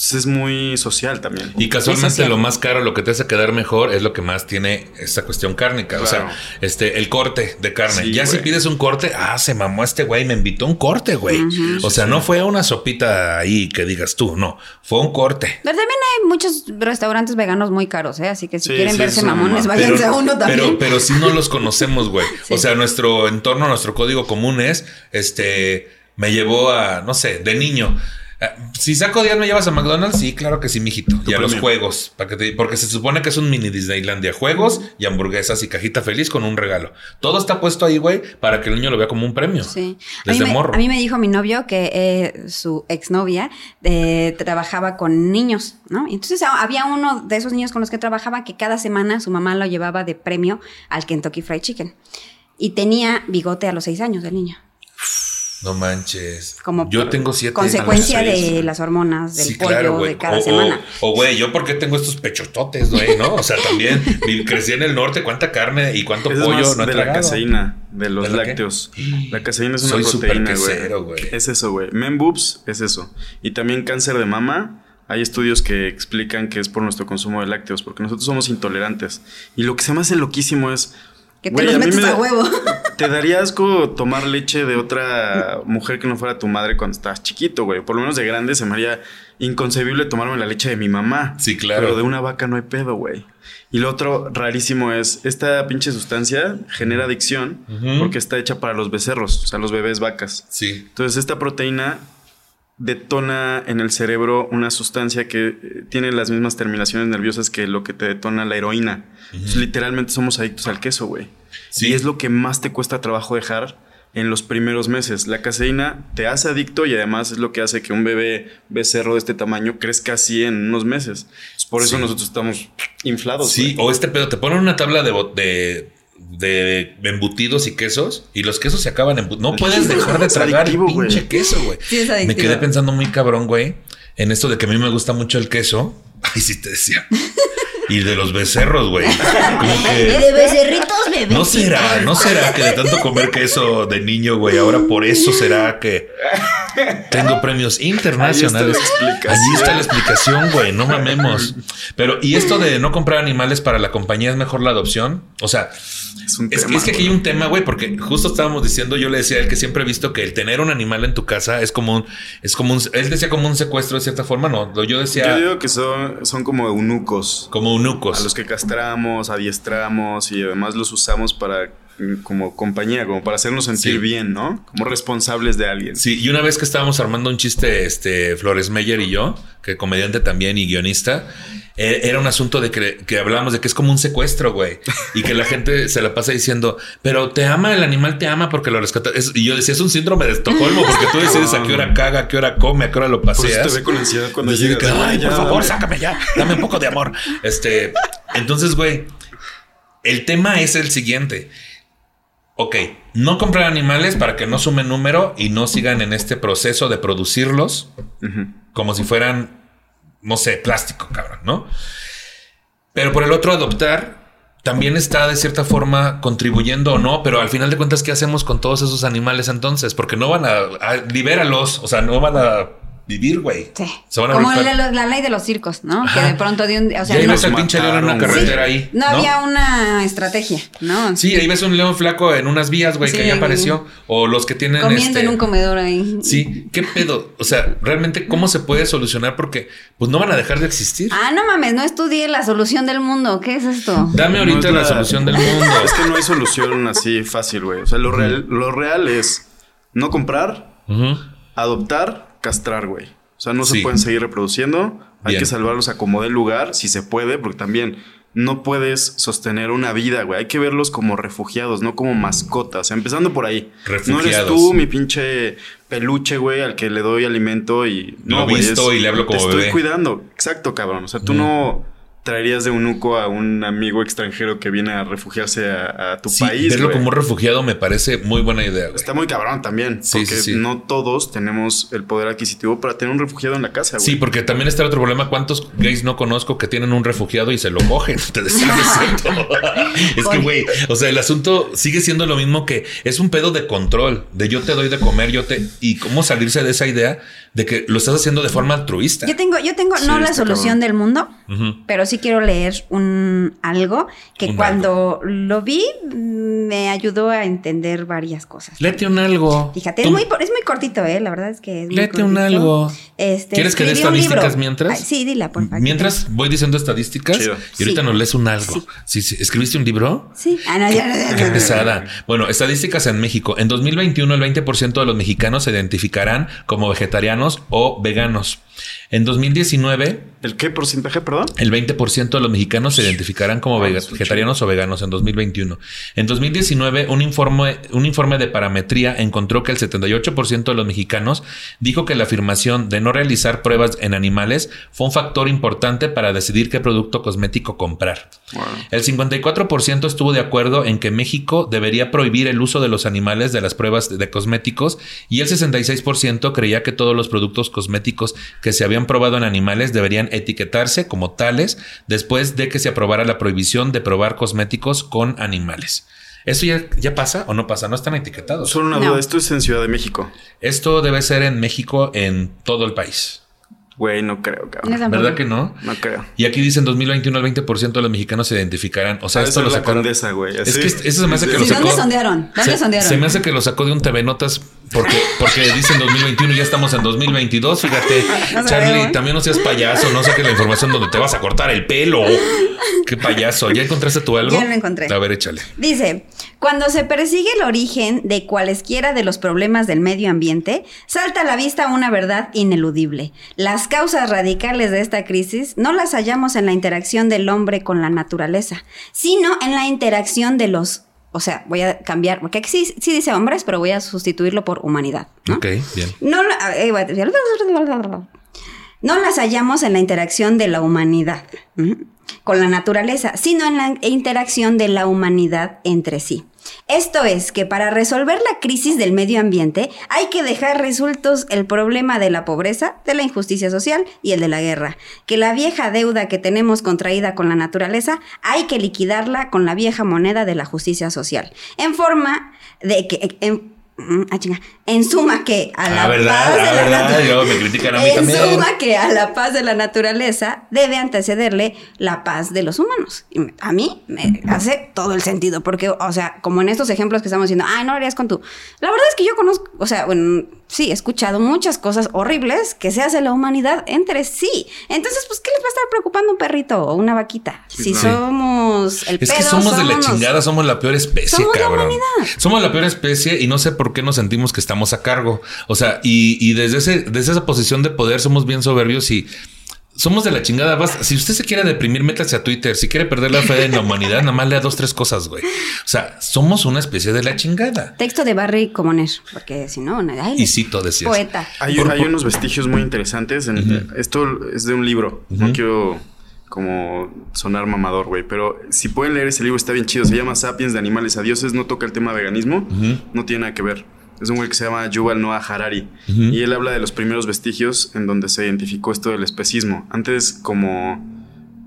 C: Entonces es muy social también.
D: Y casualmente lo más caro, lo que te hace quedar mejor es lo que más tiene esta cuestión cárnica. O sea, este, el corte de carne.
C: Sí,
D: ya si pides un corte, ah, se mamó este güey, me invitó a un corte, güey. O sea, no fue una sopita ahí que digas tú, no, fue un corte.
B: Pero también hay muchos restaurantes veganos muy caros, ¿eh? Así que si
C: Sí,
B: quieren
C: sí,
B: verse mamones,
C: mamada.
B: váyanse a uno también.
D: Pero, pero si no los conocemos, güey.
B: Sí.
D: O sea, nuestro entorno, nuestro código común es, este, me llevó a, no sé, de niño. Ah, Si saco días me llevas a McDonald's, sí, claro que sí, mijito. Y a los juegos, para que te- porque se supone que es un mini Disneylandia, juegos y hamburguesas y cajita feliz con un regalo. Todo está puesto ahí, güey, para que el niño lo vea como un premio.
B: Sí. A mí,
D: Desde
B: me,
D: morro.
B: a mí me dijo mi novio que eh, su exnovia eh, trabajaba con niños, ¿no? Y Entonces había uno de esos niños con los que trabajaba que cada semana su mamá lo llevaba de premio al Kentucky Fried Chicken. Y tenía bigote a los seis años del niño.
D: No manches.
B: Como
D: yo tengo siete.
B: Consecuencia
C: seis,
B: de
C: güey.
B: las hormonas del
D: Sí,
B: pollo
D: claro, güey.
B: de cada
D: O-
B: semana.
D: O, güey, yo porque tengo estos pechototes, güey, ¿no? O sea, también crecí en el norte, cuánta carne y cuánto
C: es
D: pollo
C: más
D: no he
C: de la caseína, de los lácteos. La caseína es una
D: Soy
C: proteína,
D: quesero,
C: güey.
D: güey.
C: Es eso, güey. Men boobs es eso. Y también cáncer de mama. Hay estudios que explican que es por nuestro consumo de lácteos, porque nosotros somos intolerantes. Y lo que se me hace loquísimo es.
B: Que te los
C: a
B: metes
C: me
B: a huevo.
C: ¿Te daría asco tomar leche de otra mujer que no fuera tu madre cuando estabas chiquito, güey? Por lo menos de grande se me haría inconcebible tomarme la leche de mi mamá.
D: Sí, claro.
C: Pero de una vaca no hay pedo, güey. Y lo otro rarísimo es, esta pinche sustancia genera adicción porque está hecha para los becerros, o sea, los bebés vacas.
D: Sí.
C: Entonces esta proteína detona en el cerebro una sustancia que eh, tiene las mismas terminaciones nerviosas que lo que te detona la heroína. Entonces, literalmente somos adictos al queso, güey.
D: Sí.
C: Y es lo que más te cuesta trabajo dejar en los primeros meses. La caseína te hace adicto y además es lo que hace que un bebé becerro de este tamaño crezca así en unos meses. Pues por eso
D: Sí.
C: nosotros estamos inflados.
D: Sí, o este pedo, te ponen una tabla de, de, de embutidos y quesos y los quesos se acaban en... No puedes dejar de tragar el pinche queso, güey.
B: Sí,
D: Me quedé pensando muy cabrón, güey, en esto de que a mí me gusta mucho el queso. Ay, sí te decía. Y de los becerros, güey. Como
B: Y
D: que...
B: de becerritos, bebé.
D: No será, no será que de tanto comer queso de niño, güey, ahora por eso será que tengo premios internacionales. Allí está la explicación, güey, no mamemos. Pero, ¿y esto de no comprar animales para la compañía es mejor la adopción? O sea,
C: Es un
D: es,
C: tema.
D: es que aquí hay un tema, güey, porque justo estábamos diciendo, yo le decía a él que siempre he visto que el tener un animal en tu casa es como un, es como un, él decía como un secuestro de cierta forma, no, yo decía
C: Yo digo que son, son como eunucos.
D: como eunucos.
C: A los que castramos, adiestramos y además los usamos para como compañía, como para hacernos sentir
D: Sí.
C: bien, ¿no? Como responsables de alguien.
D: Sí, y una vez que estábamos armando un chiste, este, Flores Meyer y yo, que comediante también y guionista, eh, era un asunto de que, que hablábamos de que es como un secuestro, güey. Y que la gente se la pasa diciendo, pero te ama, el animal te ama porque lo rescata. Es- y yo decía, es un síndrome de Estocolmo, porque tú decides a qué hora caga, a qué hora come, a qué hora lo
C: Por eso
D: paseas.
C: te ve con ansiedad cuando llegas.
D: que, Ay,
C: Ya,
D: por favor,
C: dame".
D: sácame ya. Dame un poco de amor. Este, entonces, güey, el tema es el siguiente. Ok, no comprar animales para que no sumen número y no sigan en este proceso de producirlos como si fueran, no sé, plástico, cabrón, ¿no? Pero por el otro, adoptar también está de cierta forma contribuyendo o no, pero al final de cuentas, ¿qué hacemos con todos esos animales entonces? Porque no van a, a libéralos, o sea, no van a vivir, güey.
B: Sí.
D: Se van a
B: Como la, ley de los circos, ¿no?
D: Ajá.
B: Que de pronto de un... O sea,
D: y ahí
B: no,
D: ves al pinche león en una carretera ahí.
B: no había una estrategia, ¿no?
D: Sí, ahí ves un león flaco en unas vías, güey,
B: Sí,
D: que ya apareció. O los que tienen
B: Comiendo
D: este,
B: en un comedor ahí.
D: Sí, ¿qué pedo? O sea, realmente, ¿cómo se puede solucionar? Porque pues no van a dejar de existir.
B: Ah, no mames, no estudié la solución del mundo. ¿Qué es esto?
D: Dame
C: No
D: ahorita
C: es
D: la solución del mundo.
C: Es que no hay solución así fácil, güey. O sea, lo real, lo real es no comprar, adoptar, castrar, güey. O sea, no
D: Sí.
C: se pueden seguir reproduciendo. Hay
D: Bien.
C: que salvarlos a como dé lugar, si se puede, porque también no puedes sostener una vida, güey. Hay que verlos como refugiados, no como mascotas. Empezando por ahí. No eres
D: Refugiados.
C: tú, mi pinche peluche, güey, al que le doy alimento y...
D: Lo
C: No, güey,
D: visto
C: es-
D: y le hablo como
C: Te
D: bebé.
C: estoy cuidando. Exacto, cabrón. O sea, tú no traerías de eunuco a un amigo extranjero que viene a refugiarse a, a tu
D: Sí,
C: país,
D: verlo como un refugiado me parece muy buena idea.
C: Está muy cabrón también.
D: Sí,
C: porque
D: sí, sí.
C: no todos tenemos el poder adquisitivo para tener un refugiado en la casa.
D: Sí, porque también está el otro problema. ¿Cuántos gays no conozco que tienen un refugiado y se lo cogen? Te decía, es que, güey, o sea, el asunto sigue siendo lo mismo que es un pedo de control, de yo te doy de comer, yo te... Y cómo salirse de esa idea de que lo estás haciendo de forma altruista.
B: Yo tengo, yo tengo
C: Sí,
B: no la solución
C: cabrón.
B: del mundo, pero sí quiero leer un algo que
D: Un
B: cuando lo vi mm, me ayudó a entender varias cosas.
D: Léete un algo.
B: Fíjate,
D: Tú-
B: es muy, es muy cortito, ¿eh? La verdad es que es muy
D: Léete un
B: cortito.
D: algo.
B: Este,
D: ¿Quieres que dé
B: un
D: estadísticas mientras?
B: Ay, sí, dila, por favor.
D: Mientras voy diciendo estadísticas
C: Chido.
D: y ahorita
B: Sí.
D: nos lees un algo.
B: Sí.
D: Sí, sí. ¿Escribiste un libro?
B: Sí. Ah, no, ya, ya, ya,
D: Qué
B: ya.
D: pesada. Bueno, estadísticas en México. En 2021, el 20% de los mexicanos se identificarán como vegetarianos o veganos. En 2019,
C: ¿El qué porcentaje, perdón?
D: el 20% de los mexicanos se identificarán como vegetarianos o veganos en 2021. En 2019, un informe, un informe de parametría encontró que el 78% de los mexicanos dijo que la afirmación de no realizar pruebas en animales fue un factor importante para decidir qué producto cosmético comprar.
C: Wow.
D: El 54% estuvo de acuerdo en que México debería prohibir el uso de los animales de las pruebas de- de cosméticos y el 66% creía que todos los productos cosméticos que se habían probado en animales deberían etiquetarse como tales después de que se aprobara la prohibición de probar cosméticos con animales. ¿Eso ya, ya pasa o no pasa? No están etiquetados.
C: Solo una
B: No.
C: duda. Esto es en Ciudad de México.
D: Esto debe ser en México, en todo el país.
C: Güey, no creo, cabrón.
D: ¿Verdad que no?
C: No creo.
D: Y aquí dice en 2021 el 20% de los mexicanos se identificarán. O sea, esto lo
C: la
D: sacaron.
C: condesa, güey.
D: Es que eso se me hace que lo sacó.
B: ¿Dónde sondearon? ¿Dónde
D: se,
B: sondearon?
D: se me hace que lo sacó de un TV Notas porque, porque dice en 2021 y ya estamos en 2022. Fíjate,
B: No
D: Charlie, también no seas payaso, no saques la información donde te vas a cortar el pelo. Qué payaso. ¿Ya encontraste tu algo?
B: Ya lo encontré.
D: A ver, échale.
B: Dice, cuando se persigue el origen de cualesquiera de los problemas del medio ambiente, salta a la vista una verdad ineludible. Las causas radicales de esta crisis no las hallamos en la interacción del hombre con la naturaleza, sino en la interacción de los... O sea, voy a cambiar, porque aquí sí, sí dice hombres, pero voy a sustituirlo por humanidad. ¿no?
D: Ok, bien.
B: No, no las hallamos en la interacción de la humanidad con la naturaleza, sino en la interacción de la humanidad entre sí. Esto es que para resolver la crisis del medio ambiente hay que dejar resueltos el problema de la pobreza, de la injusticia social y el de la guerra. Que la vieja deuda que tenemos contraída con la naturaleza hay que liquidarla con la vieja moneda de la justicia social. En forma de que... ah, chinga. En suma que a la
D: Ah, verdad,
B: paz de
D: ah,
B: la
D: verdad. Y luego me critican a mí
B: en
D: también.
B: suma que a la paz de la naturaleza debe antecederle la paz de los humanos. Y a mí me hace todo el sentido, porque, o sea, como en estos ejemplos que estamos diciendo, ay, no lo harías con tú. La verdad es que yo conozco, o sea, bueno, sí, he escuchado muchas cosas horribles que se hace la humanidad entre sí. Entonces, pues, ¿qué les va a estar preocupando un perrito o una vaquita? si
C: claro.
B: somos el
D: Es que somos de la chingada, somos la peor especie,
B: Somos
D: cabrón. Somos la peor especie y no sé por qué nos sentimos que estamos a cargo. O sea, y, y desde, ese, desde esa posición de poder somos bien soberbios y somos de la chingada. Basta. Si usted se quiere deprimir, métase a Twitter. Si quiere perder la fe en la humanidad, nada más lea dos, tres cosas, güey. O sea, somos una especie de la chingada.
B: Texto de Barry Comoner, porque si no, ay,
D: Y cito, decías.
B: poeta.
C: Hay,
D: Por-
C: hay
D: por-
C: unos vestigios muy interesantes. en- Esto es de un libro. No quiero como sonar mamador, güey. Pero si pueden leer ese libro, está bien chido. Se llama Sapiens de animales a dioses. No toca el tema veganismo. No tiene nada que ver. Es un güey que se llama Yuval Noah Harari. Y él habla de los primeros vestigios en donde se identificó esto del especismo. Antes como...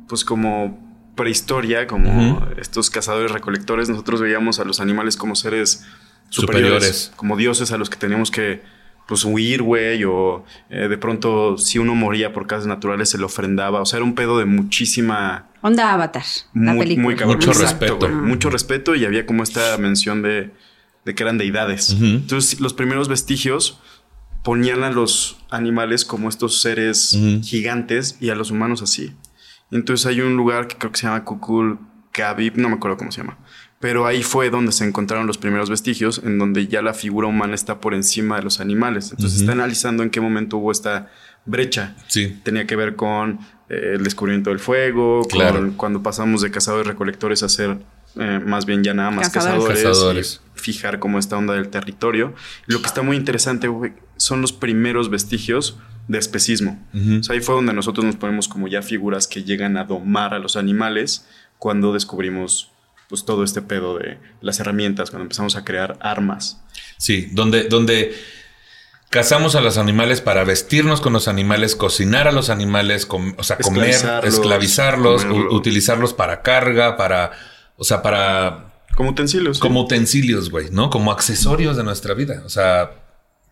C: Pues como prehistoria, como estos cazadores recolectores, nosotros veíamos a los animales como seres superiores, como dioses a los que teníamos que pues huir, güey, o eh, de pronto si uno moría por causas naturales se le ofrendaba, o sea, era un pedo de muchísima...
B: Onda Avatar, la
C: muy,
B: película.
C: muy cabrón.
D: Mucho
C: Exacto,
D: respeto.
C: Mucho respeto y había como esta mención de, de que eran deidades. Entonces, los primeros vestigios ponían a los animales como estos seres gigantes y a los humanos así. Entonces hay un lugar que creo que se llama Kukul Khabib, no me acuerdo cómo se llama. Pero ahí fue donde se encontraron los primeros vestigios, en donde ya la figura humana está por encima de los animales. Entonces está analizando en qué momento hubo esta brecha.
D: Sí.
C: Tenía que ver con eh, el descubrimiento del fuego,
D: Claro.
C: con cuando pasamos de cazadores recolectores a ser eh, más bien ya nada más
B: Cazadores.
C: cazadores,
D: Cazadores.
C: y fijar como esta onda del territorio. Lo que está muy interesante güey, son los primeros vestigios de especismo.
D: Ujú.
C: O sea, ahí fue donde nosotros nos ponemos como ya figuras que llegan a domar a los animales cuando descubrimos pues todo este pedo de las herramientas, cuando empezamos a crear armas.
D: Sí, donde, donde cazamos a los animales para vestirnos con los animales, cocinar a los animales, com- o sea, comer,
C: Esclavizarlos,
D: esclavizarlos, u-
C: comerlo.
D: utilizarlos para carga, para, o sea, para
C: Como utensilios. ¿sí?
D: como utensilios, güey, ¿no? Como accesorios de nuestra vida. O sea,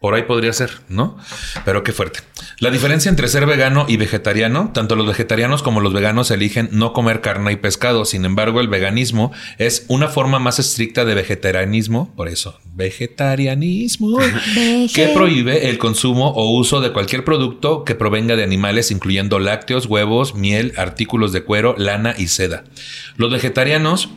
D: por ahí podría ser, ¿no? Pero qué fuerte. La diferencia entre ser vegano y vegetariano, tanto los vegetarianos como los veganos eligen no comer carne y pescado. Sin embargo, el veganismo es una forma más estricta de vegetarianismo, por eso, vegetarianismo, que prohíbe el consumo o uso de cualquier producto que provenga de animales, incluyendo lácteos, huevos, miel, artículos de cuero, lana y seda. Los vegetarianos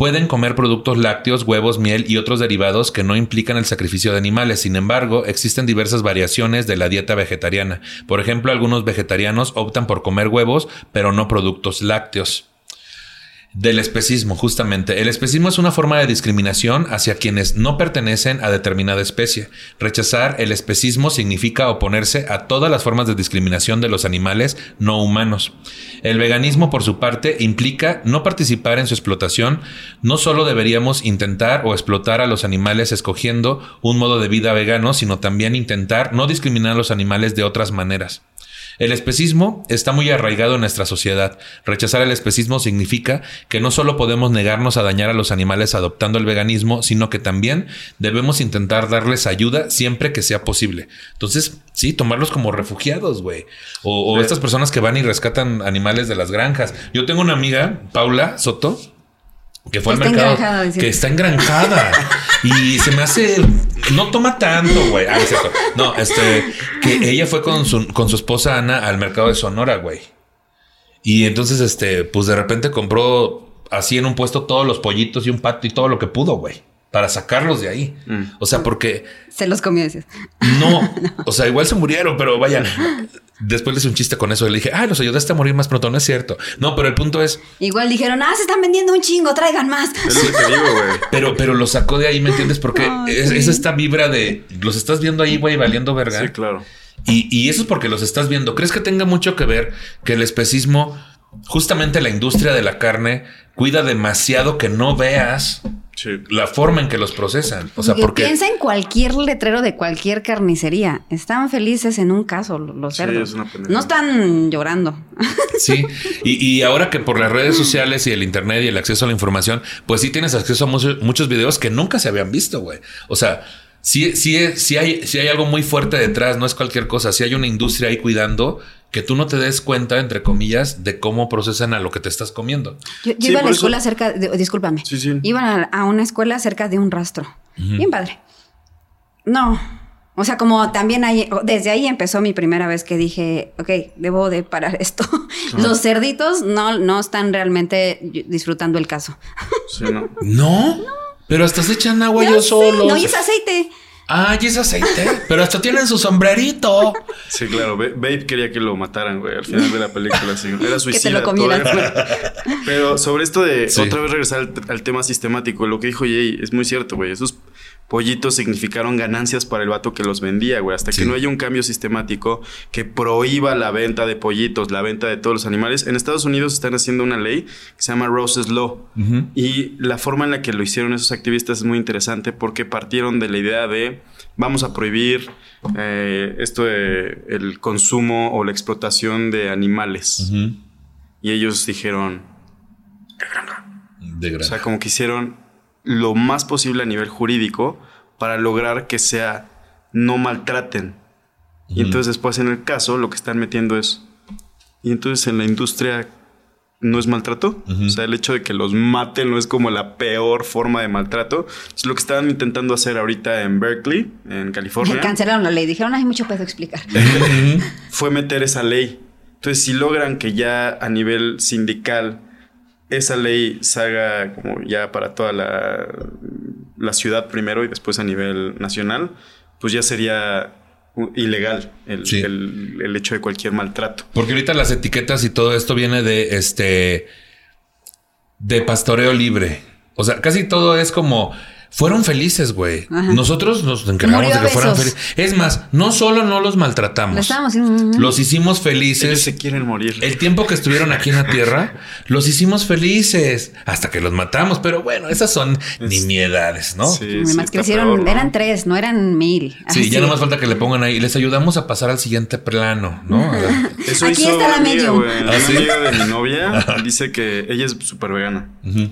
D: Pueden comer productos lácteos, huevos, miel y otros derivados que no implican el sacrificio de animales. Sin embargo, existen diversas variaciones de la dieta vegetariana. Por ejemplo, algunos vegetarianos optan por comer huevos, pero no productos lácteos. Del especismo, justamente. El especismo es una forma de discriminación hacia quienes no pertenecen a determinada especie. Rechazar el especismo significa oponerse a todas las formas de discriminación de los animales no humanos. El veganismo, por su parte, implica no participar en su explotación. No solo deberíamos intentar o explotar a los animales escogiendo un modo de vida vegano, sino también intentar no discriminar a los animales de otras maneras. El especismo está muy arraigado en nuestra sociedad. Rechazar el especismo significa que no solo podemos negarnos a dañar a los animales adoptando el veganismo, sino que también debemos intentar darles ayuda siempre que sea posible. Entonces, sí, tomarlos como refugiados, güey. O, o estas personas que van y rescatan animales de las granjas. Yo tengo una amiga, Paula Soto, que fue al mercado, que está engranjada y se me hace no toma tanto, güey. Ah, es. No, este que ella fue con su con su esposa Ana al mercado de Sonora, güey. Y entonces este pues de repente compró así en un puesto todos los pollitos y un pato y todo lo que pudo, güey, para sacarlos de ahí.
C: Mm.
D: O sea, porque
B: Se los comió, dices.
D: no, o sea, igual se murieron, pero vaya. Después le hice un chiste con eso y le dije, ah, los ayudaste a morir más pronto. No es cierto. No, pero el punto es,
B: Igual dijeron, ah, se están vendiendo un chingo, traigan más.
C: Es lo que te digo, güey.
D: Pero, pero lo sacó de ahí, ¿me entiendes? Porque
B: Ay,
D: es,
B: sí.
D: es esta vibra de los estás viendo ahí, güey, valiendo verga.
C: Sí, claro.
D: y, y eso es porque los estás viendo. ¿Crees que tenga mucho que ver que el especismo, justamente la industria de la carne, cuida demasiado que no veas
C: Sí.
D: la forma en que los procesan? O sea,
B: Que
D: porque.
B: Piensa en cualquier letrero de cualquier carnicería. Están felices en un caso lo- los
C: Sí,
B: cerdos.
C: es una pendejada.
B: no están llorando.
D: Sí, y, y ahora que por las redes sociales y el internet y el acceso a la información, pues sí tienes acceso a muchos, muchos videos que nunca se habían visto, güey. O sea, sí, sí, sí, hay, sí hay algo muy fuerte detrás, no es cualquier cosa. Sí hay una industria ahí cuidando que tú no te des cuenta, entre comillas, de cómo procesan a lo que te estás comiendo.
B: Yo, yo
C: Sí,
B: iba a la
C: eso-
B: escuela cerca de, discúlpame.
C: Sí, sí.
B: Iba a, a una escuela cerca de un rastro. Bien padre. No. O sea, como también ahí, desde ahí empezó mi primera vez que dije, ok, debo de parar esto. Los cerditos no, no están realmente disfrutando el caso.
C: Sí, no.
D: No, pero hasta se echan agua ellos
B: sé,
D: solos.
B: No, y es aceite.
D: Ay, es aceite, pero hasta tienen su sombrerito.
C: Sí, claro. Ba- Babe quería que lo mataran, güey, al final de la película. Sí. Era suicida.
B: lo comieras.
C: todo era- Pero sobre esto de
D: Sí.
C: otra vez regresar al, al tema sistemático, lo que dijo Jay es muy cierto, güey. Esos pollitos significaron ganancias para el vato que los vendía, güey. Hasta
D: Sí.
C: que no haya un cambio sistemático que prohíba la venta de pollitos, la venta de todos los animales. En Estados Unidos están haciendo una ley que se llama Rose's Law. Y la forma en la que lo hicieron esos activistas es muy interesante porque partieron de la idea de vamos a prohibir eh, esto de el consumo o la explotación de animales. Y ellos dijeron,
D: De
C: O
D: granja.
C: sea, como que hicieron lo más posible a nivel jurídico para lograr que sea no maltraten. Y entonces después en el caso lo que están metiendo es... Y entonces en la industria no es maltrato. O sea, el hecho de que los maten no es como la peor forma de maltrato. Es lo que estaban intentando hacer ahorita en Berkeley, en California.
B: Cancelaron la ley. Dijeron, hay mucho pedo explicar.
C: fue meter esa ley. Entonces, si logran que ya a nivel sindical esa ley se haga como ya para toda la, la ciudad primero y después a nivel nacional, pues ya sería ilegal el,
D: Sí.
C: el- el hecho de cualquier maltrato.
D: Porque ahorita las etiquetas y todo esto viene de este. de pastoreo libre. O sea, casi todo es como. Fueron felices, güey.
B: Ajá.
D: Nosotros nos encargamos
B: Murió
D: de que fueran felices. Es más, no solo no los maltratamos,
B: estábamos haciendo.
D: los hicimos
C: Ellos
D: felices.
C: se quieren morir.
D: El tiempo que estuvieron aquí en la tierra, los hicimos felices hasta que los matamos. Pero bueno, esas son nimiedades, ¿no?
C: Sí, sí,
B: más crecieron,
C: peor, ¿no?
B: eran tres, no eran mil.
D: Sí,
B: Así.
D: ya no más falta que le pongan ahí. Les ayudamos a pasar al siguiente plano, ¿no?
C: Eso
B: Aquí
C: hizo
B: está la
C: una amiga.
D: ¿Ah,
C: Una
D: sí?
C: amiga de mi novia dice que ella es súper vegana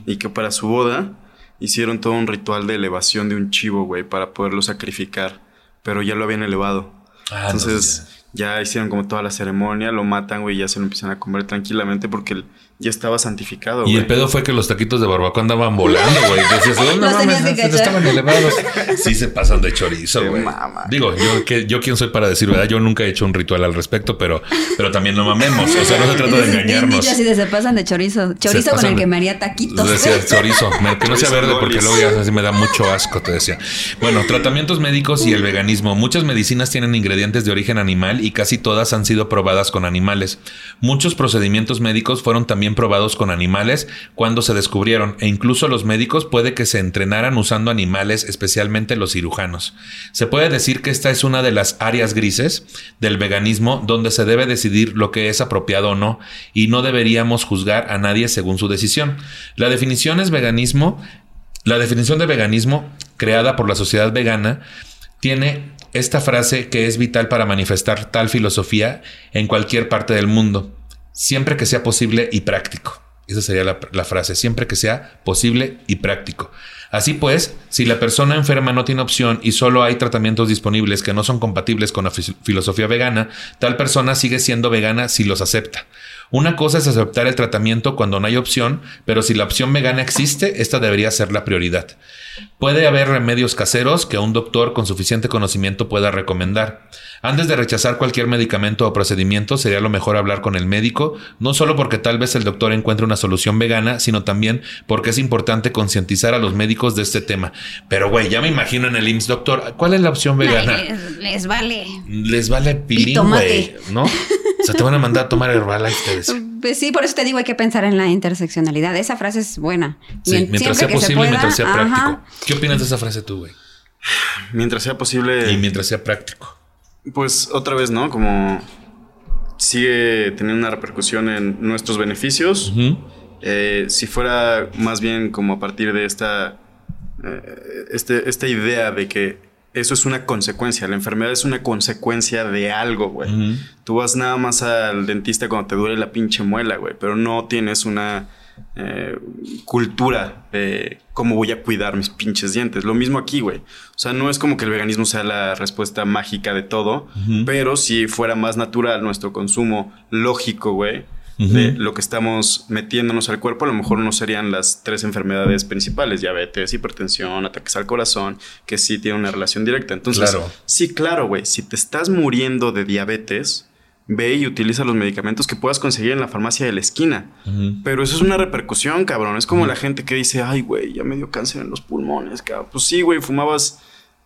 C: y que para su boda hicieron todo un ritual de elevación de un chivo, güey, para poderlo sacrificar, pero ya lo habían elevado.
D: Ah, no,
C: Entonces ya hicieron como toda la ceremonia, lo matan, güey, y ya se lo empiezan a comer tranquilamente porque el- ya estaba santificado,
D: Y
C: güey.
D: el pedo fue que los taquitos de barbacoa andaban volando, güey. Decías, "Oh, no mames, estaban elevados. Sí se pasan de chorizo, güey. Digo, yo, que, yo quién soy para decir, ¿verdad? Yo nunca he hecho un ritual al respecto, pero, pero también no mamemos. O sea, no se trata de engañarnos.
B: De se pasan de chorizo. Chorizo con el que me haría taquitos.
D: Decía chorizo, me- que no sea verde porque luego ya así me da mucho asco, te decía. Bueno, tratamientos médicos y el veganismo. Muchas medicinas tienen ingredientes de origen animal y casi todas han sido probadas con animales. Muchos procedimientos médicos fueron también probados con animales cuando se descubrieron e incluso los médicos puede que se entrenaran usando animales, especialmente los cirujanos. Se puede decir que esta es una de las áreas grises del veganismo donde se debe decidir lo que es apropiado o no y no deberíamos juzgar a nadie según su decisión. La definición es veganismo. La definición de veganismo creada por la sociedad vegana tiene esta frase que es vital para manifestar tal filosofía en cualquier parte del mundo, siempre que sea posible y práctico. Esa sería la, frase, siempre que sea posible y práctico. Así pues, si la persona enferma no tiene opción y solo hay tratamientos disponibles que no son compatibles con la filosofía vegana, tal persona sigue siendo vegana si los acepta. Una cosa es aceptar el tratamiento cuando no hay opción, pero si la opción vegana existe, esta debería ser la prioridad. Puede haber remedios caseros que un doctor con suficiente conocimiento pueda recomendar. Antes de rechazar cualquier medicamento o procedimiento, sería lo mejor hablar con el médico, no solo porque tal vez el doctor encuentre una solución vegana, sino también porque es importante concientizar a los médicos de este tema. Pero, güey, ya me imagino en el IMSS, doctor, ¿cuál es la opción vegana?
B: Les, les vale.
D: Les vale pilín, güey, ¿no? O sea, te van a mandar a tomar Herbalife, te decía.
B: Pues sí, por eso te digo, hay que pensar en la interseccionalidad. Esa frase es buena.
D: Sí,
B: Mien-
D: mientras sea
B: se
D: posible y
B: pueda,
D: mientras sea
B: ajá.
D: práctico. ¿Qué opinas de esa frase tú, güey?
C: Mientras sea posible,
D: Y mientras sea práctico.
C: Pues otra vez, ¿no? Como sigue teniendo una repercusión en nuestros beneficios. Eh, si fuera más bien como a partir de esta, eh, este- esta idea de que eso es una consecuencia, la enfermedad es una consecuencia de algo, güey. Tú vas nada más al dentista cuando te duele la pinche muela, güey, pero no tienes una eh, cultura de cómo voy a cuidar mis pinches dientes. Lo mismo aquí, güey. O sea, no es como que el veganismo sea la respuesta mágica de todo, pero si fuera más natural nuestro consumo lógico, güey, de lo que estamos metiéndonos al cuerpo, a lo mejor no serían las tres enfermedades principales, diabetes, hipertensión, ataques al corazón, que sí tienen una relación directa. Entonces,
D: Claro.
C: sí, claro, güey, si te estás muriendo de diabetes, ve y utiliza los medicamentos que puedas conseguir en la farmacia de la esquina. Pero eso es una repercusión, cabrón. Es como la gente que dice, ay, güey, ya me dio cáncer en los pulmones, cabrón. Pues sí, güey, fumabas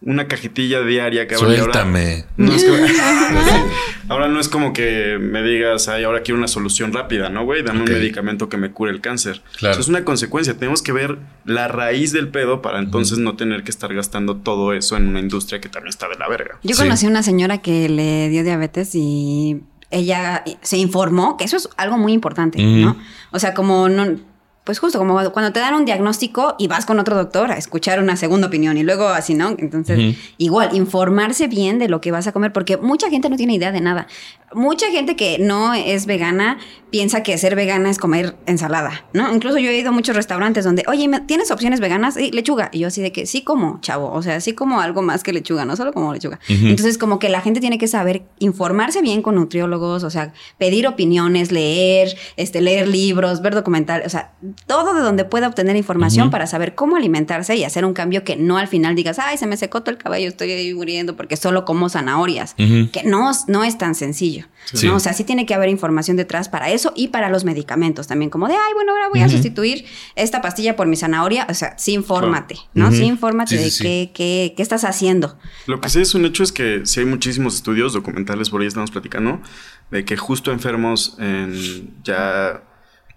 C: una cajetilla diaria, cabrón. ahora-
D: Suéltame.
C: no es que- ahora no es como que me digas, ay, ahora quiero una solución rápida, ¿no, güey? Dame un medicamento que me cure el cáncer.
D: Claro.
C: Eso es una consecuencia. Tenemos que ver la raíz del pedo para entonces no tener que estar gastando todo eso en una industria que también está de la verga.
B: Yo
D: Sí.
B: conocí a una señora que le dio diabetes y ella se informó que eso es algo muy importante. ¿no? O sea, como no, pues justo como cuando te dan un diagnóstico y vas con otro doctor a escuchar una segunda opinión y luego así, ¿no? Entonces, igual, informarse bien de lo que vas a comer, porque mucha gente no tiene idea de nada. mucha gente que no es vegana piensa que ser vegana es comer ensalada, ¿no? Incluso yo he ido a muchos restaurantes donde, oye, ¿tienes opciones veganas? Sí, lechuga. Y yo así de que sí como, chavo. O sea, sí como algo más que lechuga, no solo como lechuga. Entonces, como que la gente tiene que saber informarse bien con nutriólogos, o sea, pedir opiniones, leer, este, leer libros, ver documentales, o sea, todo de donde pueda obtener información para saber cómo alimentarse y hacer un cambio que no al final digas, ay, se me secó todo el cabello, estoy ahí muriendo porque solo como zanahorias. Que no, no es tan sencillo. ¿no? O sea, sí tiene que haber información detrás para eso y para los medicamentos también, como de, ay, bueno, ahora voy a sustituir esta pastilla por mi zanahoria. O sea, sí infórmate, ¿no? Sí infórmate de qué, qué, qué, estás haciendo.
C: Lo que sí es un hecho es que sí hay muchísimos estudios documentales, por ahí estamos platicando, de que justo enfermos en ya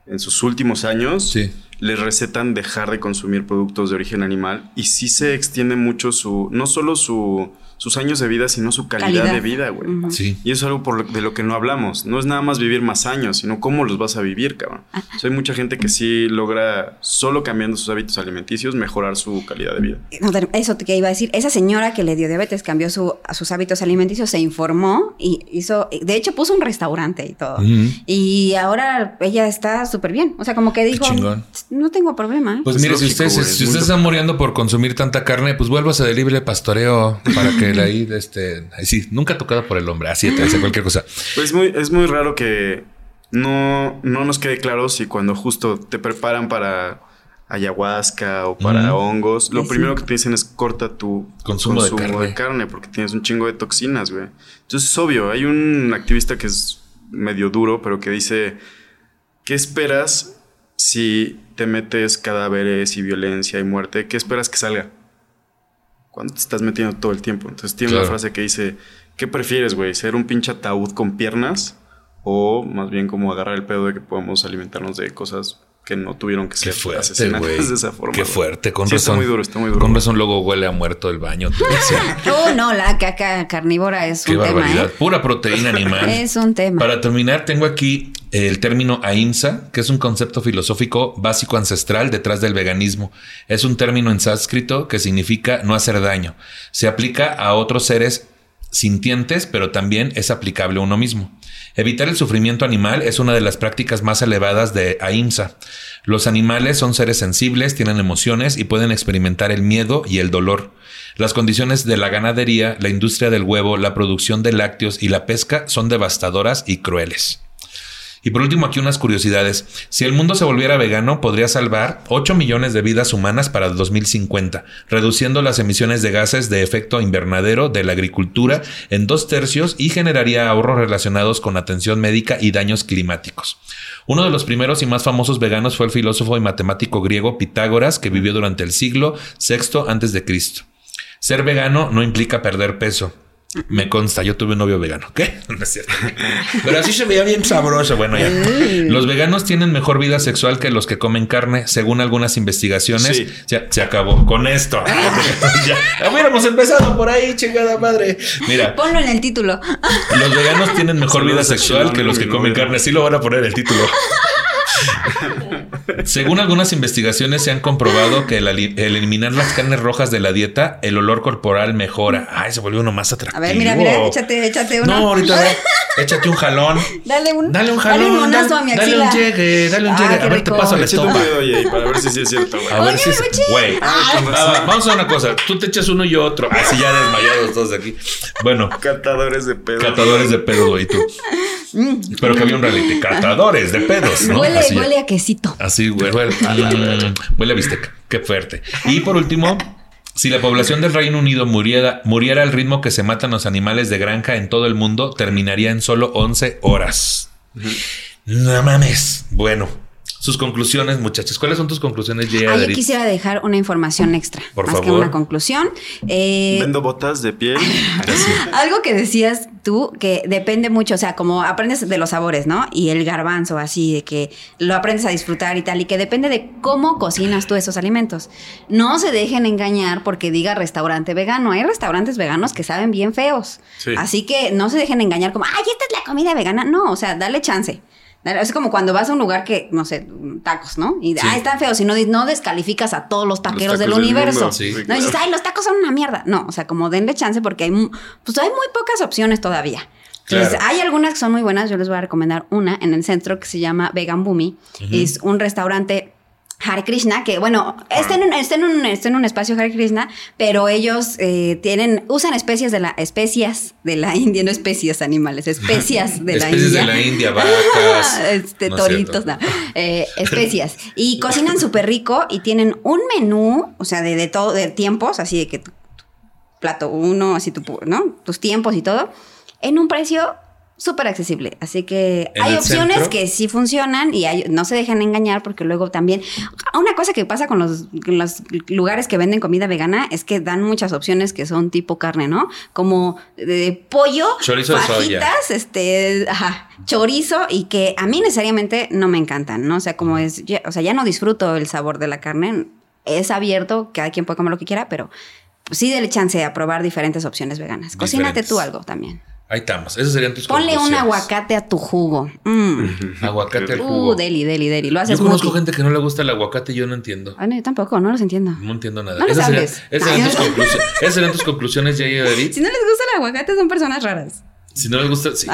C: en sus últimos años les recetan dejar de consumir productos de origen animal y sí se extiende mucho su, no solo su sus años de vida, sino su calidad, de vida, güey. Sí. Y eso es algo por de lo que no hablamos. No es nada más vivir más años, sino cómo los vas a vivir, cabrón. Ah. hay mucha gente que sí logra, solo cambiando sus hábitos alimenticios, mejorar su calidad de vida.
B: eso que iba a decir. Esa señora que le dio diabetes cambió su, sus hábitos alimenticios, se informó y hizo, de hecho puso un restaurante y todo. Y ahora ella está súper bien. O sea, como que dijo, no tengo problema. ¿eh?
D: Pues mire, si usted, si usted está muriendo por consumir tanta carne, pues vuélvase de libre pastoreo para que ahí, este, sí, nunca tocado por el hombre, así te hace cualquier cosa.
C: Pues muy, es muy raro que no, no nos quede claro si cuando justo te preparan para ayahuasca o para hongos, lo primero que te dicen es corta tu consumo, de, carne. porque tienes un chingo de toxinas, güey. Entonces es obvio, hay un activista que es medio duro, pero que dice, ¿qué esperas si te metes cadáveres y violencia y muerte? ¿Qué esperas que salga? cuando te estás metiendo todo el tiempo. Entonces tiene una frase que dice, ¿qué prefieres, güey? ¿Ser un pinche ataúd con piernas? O más bien como agarrar el pedo de que podemos alimentarnos de cosas que no tuvieron que ser
D: fuerte, asesinadas de esa forma. Qué fuerte, con razón. Está muy duro, está muy duro. Con razón luego huele a muerto el baño.
B: oh, no, la caca carnívora es un tema. ¿eh?
D: Pura proteína animal.
B: es un tema.
D: Para terminar, tengo aquí el término ahimsa, que es un concepto filosófico básico ancestral detrás del veganismo. Es un término en sánscrito que significa no hacer daño. Se aplica a otros seres sintientes, pero también es aplicable a uno mismo. Evitar el sufrimiento animal es una de las prácticas más elevadas de ahimsa. Los animales son seres sensibles, tienen emociones y pueden experimentar el miedo y el dolor. Las condiciones de la ganadería, la industria del huevo, la producción de lácteos y la pesca son devastadoras y crueles. Y por último, aquí unas curiosidades. Si el mundo se volviera vegano, podría salvar 8 millones de vidas humanas para el 2050, reduciendo las emisiones de gases de efecto invernadero de la agricultura en dos tercios y generaría ahorros relacionados con atención médica y daños climáticos. Uno de los primeros y más famosos veganos fue el filósofo y matemático griego Pitágoras, que vivió durante el siglo VI a.C. Ser vegano no implica perder peso. Me consta, yo tuve un novio vegano. ¿Qué? No es cierto. Pero así se veía bien sabroso. Bueno, ya. Los veganos tienen mejor vida sexual que los que comen carne, según algunas investigaciones. Ya, se acabó con esto. ya hubiéramos empezado por ahí, chingada madre. Mira.
B: Ponlo en el título.
D: Los veganos tienen mejor vida sexual que los que comen carne. Así lo van a poner el título. Según algunas investigaciones, se han comprobado que el, eliminar las carnes rojas de la dieta, el olor corporal mejora. Ay, se vuelve uno más atractivo.
B: A ver, mira, mira, échate, échate uno.
D: No, ahorita échate un jalón.
B: Dale un,
D: dale un jalón. Dale un monazo a mi axila. Dale un llegue, dale un llegue. a ver, te paso la estopa.
C: para ver si sí es cierto, güey. A ver si
D: Güey, vamos a una cosa. Tú te echas uno y yo otro. Así ya desmayados todos de aquí. Bueno.
C: Catadores de pedo.
D: Catadores de pedo, güey, tú. Mm. Espero que había un reality. Catadores de pedos, ¿no?
B: Huele, huele a quesito.
D: Así, huele, mm, huele a bistec. Qué fuerte. Y por último, si la población del Reino Unido muriera, muriera al ritmo que se matan los animales de granja en todo el mundo, terminaría en solo 11 horas. No mames. Bueno, sus conclusiones, muchachos. ¿Cuáles son tus conclusiones,
B: ah, yo quisiera dejar una información extra. Por más que una conclusión.
C: Eh, Vendo botas de piel.
B: algo que decías tú, que depende mucho, o sea, como aprendes de los sabores, ¿no? Y el garbanzo, así, de que lo aprendes a disfrutar y tal, y que depende de cómo cocinas tú esos alimentos. No se dejen engañar porque diga restaurante vegano. Hay restaurantes veganos que saben bien feos. Así que no se dejen engañar como, ay, esta es la comida vegana. No, o sea, dale chance. Es como cuando vas a un lugar que, no sé, tacos, ¿no? Y, ah, están feos. Y no, no descalificas a todos los taqueros del universo. no dices, ay, los tacos son una mierda. No, o sea, como denle chance porque hay, pues hay muy pocas opciones todavía. Entonces, hay algunas que son muy buenas. Yo les voy a recomendar una en el centro que se llama Vegan Boomy. Es un restaurante Hare Krishna, que bueno, está en un, está en un, está en un espacio Hare Krishna, pero ellos eh, tienen, usan especies de la, especias de la India, no especies animales, especias de la
D: Especies
B: India.
D: de la India, vacas.
B: este,
D: No
B: toritos, no. Eh, especias. Y cocinan súper rico y tienen un menú, o sea, de, de todo, de tiempos, así de que tu, tu plato uno, así tu, ¿no? Tus tiempos y todo, en un precio súper accesible. Así que
D: ¿En
B: hay opciones
D: centro?
B: que sí funcionan y hay- no se dejan engañar porque luego también... Una cosa que pasa con los, lugares que venden comida vegana es que dan muchas opciones que son tipo carne, ¿no? Como de pollo,
D: Chorizo soya.
B: este, ajá, chorizo y que a mí necesariamente no me encantan, ¿no? O sea, como es, ya- o sea, ya no disfruto el sabor de la carne, es abierto, cada quien puede comer lo que quiera, pero sí dele chance a probar diferentes opciones veganas. Cocínate tú algo también.
D: Ahí estamos. Esas serían tus
B: Ponle un aguacate a tu jugo. Mm.
D: Aguacate al jugo.
B: Uh, deli, deli, deli. Lo
D: Yo
B: haces
D: conozco
B: smoothie.
D: gente que no le gusta el aguacate y yo no entiendo.
B: Ay, no, yo tampoco, no los entiendo.
D: No entiendo nada.
B: No
D: esas, serían, esas serían tus. Esas serían tus conclusiones, Jay y Edith.
B: Si no les gusta el aguacate, son personas raras.
D: Si no les gusta, sí.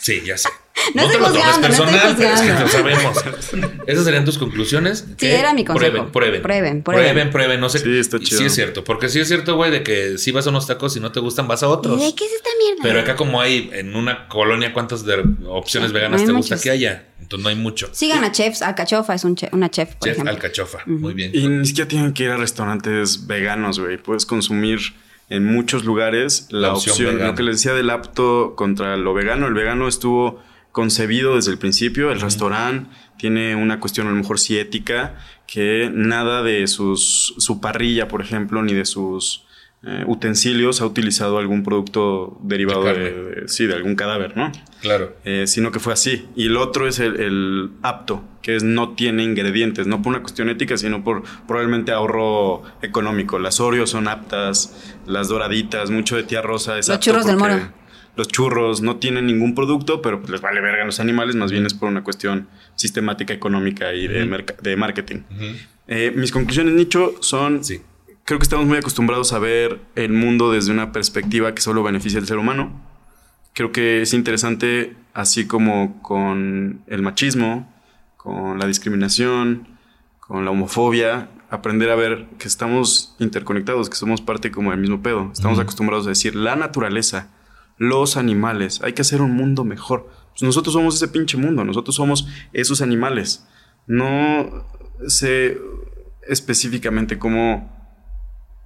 D: Sí, ya sé.
B: No
D: te lo tomes
B: juzgando, no
D: personal, pero es que lo sabemos. Esas serían tus conclusiones.
B: Sí, era mi consejo.
D: Prueben, prueben.
B: Prueben,
D: prueben.
B: prueben.
D: Prueben, No sé.
C: Sí, está chido.
D: Sí, es cierto. Porque sí es cierto, güey, de que si vas a unos tacos y no te gustan, vas a otros.
B: ¿Y de qué es esta mierda?
D: Pero acá, como hay en una colonia, ¿cuántas de opciones
B: Sí,
D: veganas
B: no
D: te gusta que haya? Entonces no hay mucho.
B: Sigan a chefs, Alcachofa es un che- una chef, por
D: Chef
B: ejemplo.
D: Alcachofa. Muy bien.
C: Y ni siquiera tienen que ir a restaurantes veganos, güey. Puedes consumir en muchos lugares la,
D: La opción
C: opción. Lo que les decía del apto contra lo vegano. El vegano estuvo concebido desde el principio. El restaurante tiene una cuestión a lo mejor sí ética, que nada de sus, su parrilla, por ejemplo, ni de sus eh, utensilios ha utilizado algún producto derivado
D: De
C: de,
D: carne.
C: de- sí, de algún cadáver, ¿no?
D: Claro.
C: Eh, sino que fue así. Y el otro es el, el apto, que es no tiene ingredientes, no por una cuestión ética, sino por probablemente ahorro económico. Las Oreos son aptas, las doraditas, mucho de tía Rosa es
B: Los
C: apto
B: churros del Moro.
C: Los churros no tienen ningún producto, pero pues les vale verga a los animales, más bien es por una cuestión sistemática, económica y de, marketing. Eh, mis conclusiones, Nicho, son
D: Sí.
C: creo que estamos muy acostumbrados a ver el mundo desde una perspectiva que solo beneficia al ser humano. Creo que es interesante, así como con el machismo, con la discriminación, con la homofobia, aprender a ver que estamos interconectados, que somos parte como del mismo pedo. Estamos acostumbrados a decir la naturaleza, los animales, hay que hacer un mundo mejor. Pues nosotros somos ese pinche mundo, nosotros somos esos animales. No sé específicamente cómo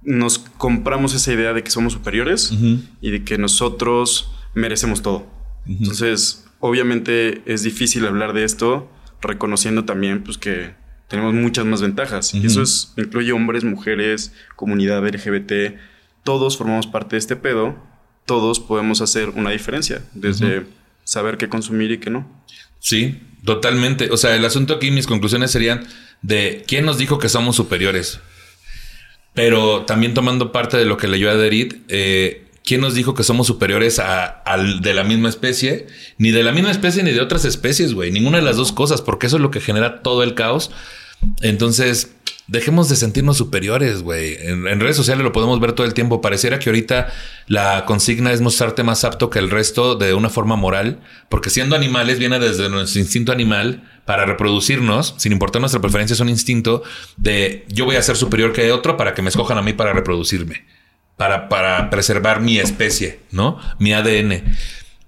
C: nos compramos esa idea de que somos superiores y de que nosotros merecemos todo. Entonces, obviamente es difícil hablar de esto reconociendo también pues que tenemos muchas más ventajas. Y
D: Ujú.
C: eso es, incluye hombres, mujeres, comunidad LGBT. Todos formamos parte de este pedo. Todos podemos hacer una diferencia. Desde saber qué consumir y qué no.
D: Sí, totalmente. O sea, el asunto aquí, mis conclusiones serían de quién nos dijo que somos superiores. Pero también tomando parte de lo que leyó Aderit, eh, ¿quién nos dijo que somos superiores a, al de la misma especie? Ni de la misma especie ni de otras especies, güey. Ninguna de las dos cosas, porque eso es lo que genera todo el caos. Entonces, dejemos de sentirnos superiores, güey. En, redes sociales lo podemos ver todo el tiempo. Pareciera que ahorita la consigna es mostrarte más apto que el resto de una forma moral, porque siendo animales viene desde nuestro instinto animal para reproducirnos, sin importar nuestra preferencia, es un instinto de yo voy a ser superior que otro para que me escojan a mí para reproducirme, para, para preservar mi especie, ¿no? Mi ADN.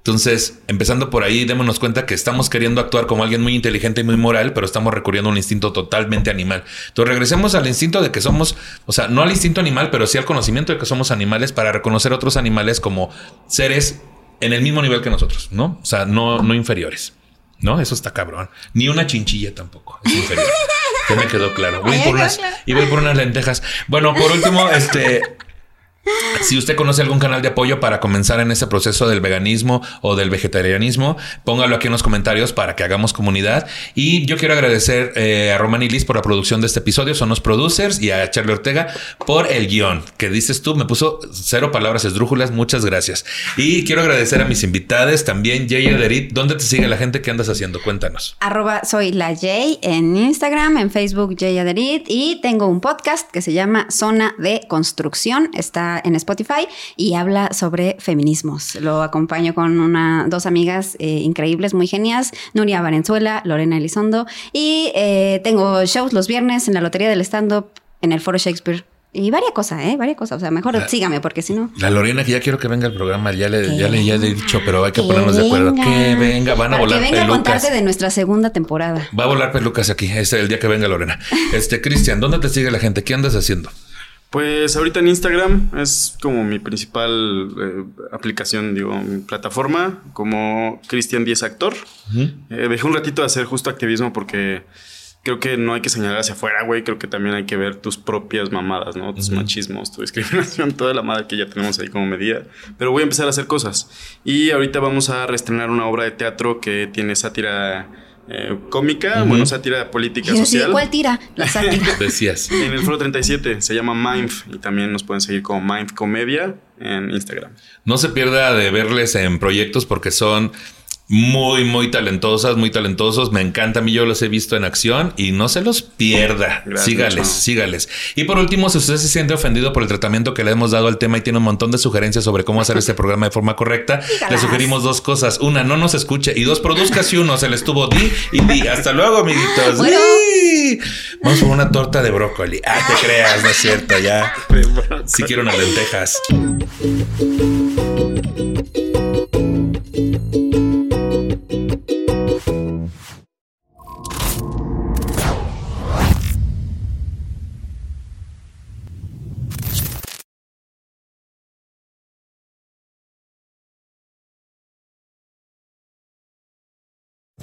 D: Entonces, empezando por ahí, démonos cuenta que estamos queriendo actuar como alguien muy inteligente y muy moral, pero estamos recurriendo a un instinto totalmente animal. Entonces, regresemos al instinto de que somos, o sea, no al instinto animal, pero sí al conocimiento de que somos animales para reconocer a otros animales como seres en el mismo nivel que nosotros, ¿no? O sea, no, no inferiores. ¿No? Eso está cabrón. Ni una chinchilla tampoco es inferior. Ya me quedó claro. Voy por unas, y voy por unas lentejas. Bueno, por último, este, si usted conoce algún canal de apoyo para comenzar en ese proceso del veganismo o del vegetarianismo, póngalo aquí en los comentarios para que hagamos comunidad. Y yo quiero agradecer eh, a Román y Liz por la producción de este episodio, son los producers, y a Charlie Ortega por el guion que dices tú. Me puso cero palabras esdrújulas, muchas gracias. Y quiero agradecer a mis invitados también, Jay Ederit. ¿Dónde te sigue la gente? ¿Qué andas haciendo? Cuéntanos.
B: Arroba soy la Jay en Instagram, en Facebook Jay Aderit y tengo un podcast que se llama Zona de Construcción. Está está en Spotify y habla sobre feminismos. Lo acompaño con una, dos amigas eh, increíbles, muy genias, Nuria Valenzuela, Lorena Elizondo. Y eh, tengo shows los viernes en la Lotería del Stand-Up en el Foro Shakespeare. Y varias cosas, ¿eh? Varias cosas. O sea, mejor sígame porque si no...
D: La Lorena, que ya quiero que venga al programa, ya le, ya le, ya le he dicho, pero hay que, ponernos de acuerdo. Que venga, van a volar
B: que venga
D: pelucas.
B: a contarte de nuestra segunda temporada.
D: Va a volar pelucas aquí, es el día que venga Lorena. Este, Cristian, ¿dónde te sigue la gente? ¿Qué andas haciendo?
C: Pues ahorita en Instagram es como mi principal eh, aplicación, digo, mi plataforma, como Cristian 10 Actor. Eh, dejé un ratito de hacer justo activismo porque creo que no hay que señalar hacia afuera, güey. Creo que también hay que ver tus propias mamadas, ¿no? Tus machismos, tu discriminación, toda la madre que ya tenemos ahí como medida. Pero voy a empezar a hacer cosas. Y ahorita vamos a reestrenar una obra de teatro que tiene sátira eh, cómica, bueno, sátira política
B: yo
C: social.
B: ¿cuál tira? La sátira.
D: Decías.
C: En el Foro 37 se llama Mindf y también nos pueden seguir como Mindf Comedia en Instagram.
D: No se pierda de verles en proyectos porque son muy, muy talentosas, muy talentosos. Me encanta. A mí yo los he visto en acción y no se los pierda.
C: Gracias,
D: sígales,
C: chao.
D: sígales. Y por último, si usted se siente ofendido por el tratamiento que le hemos dado al tema y tiene un montón de sugerencias sobre cómo hacer este programa de forma correcta, le sugerimos dos cosas. Una, no nos escuche. Y dos, produzcas y uno. Se le estuvo di y di. Hasta luego, amiguitos. Vamos por una torta de brócoli. Ah, te creas, no es cierto, ya. Si quiero unas lentejas.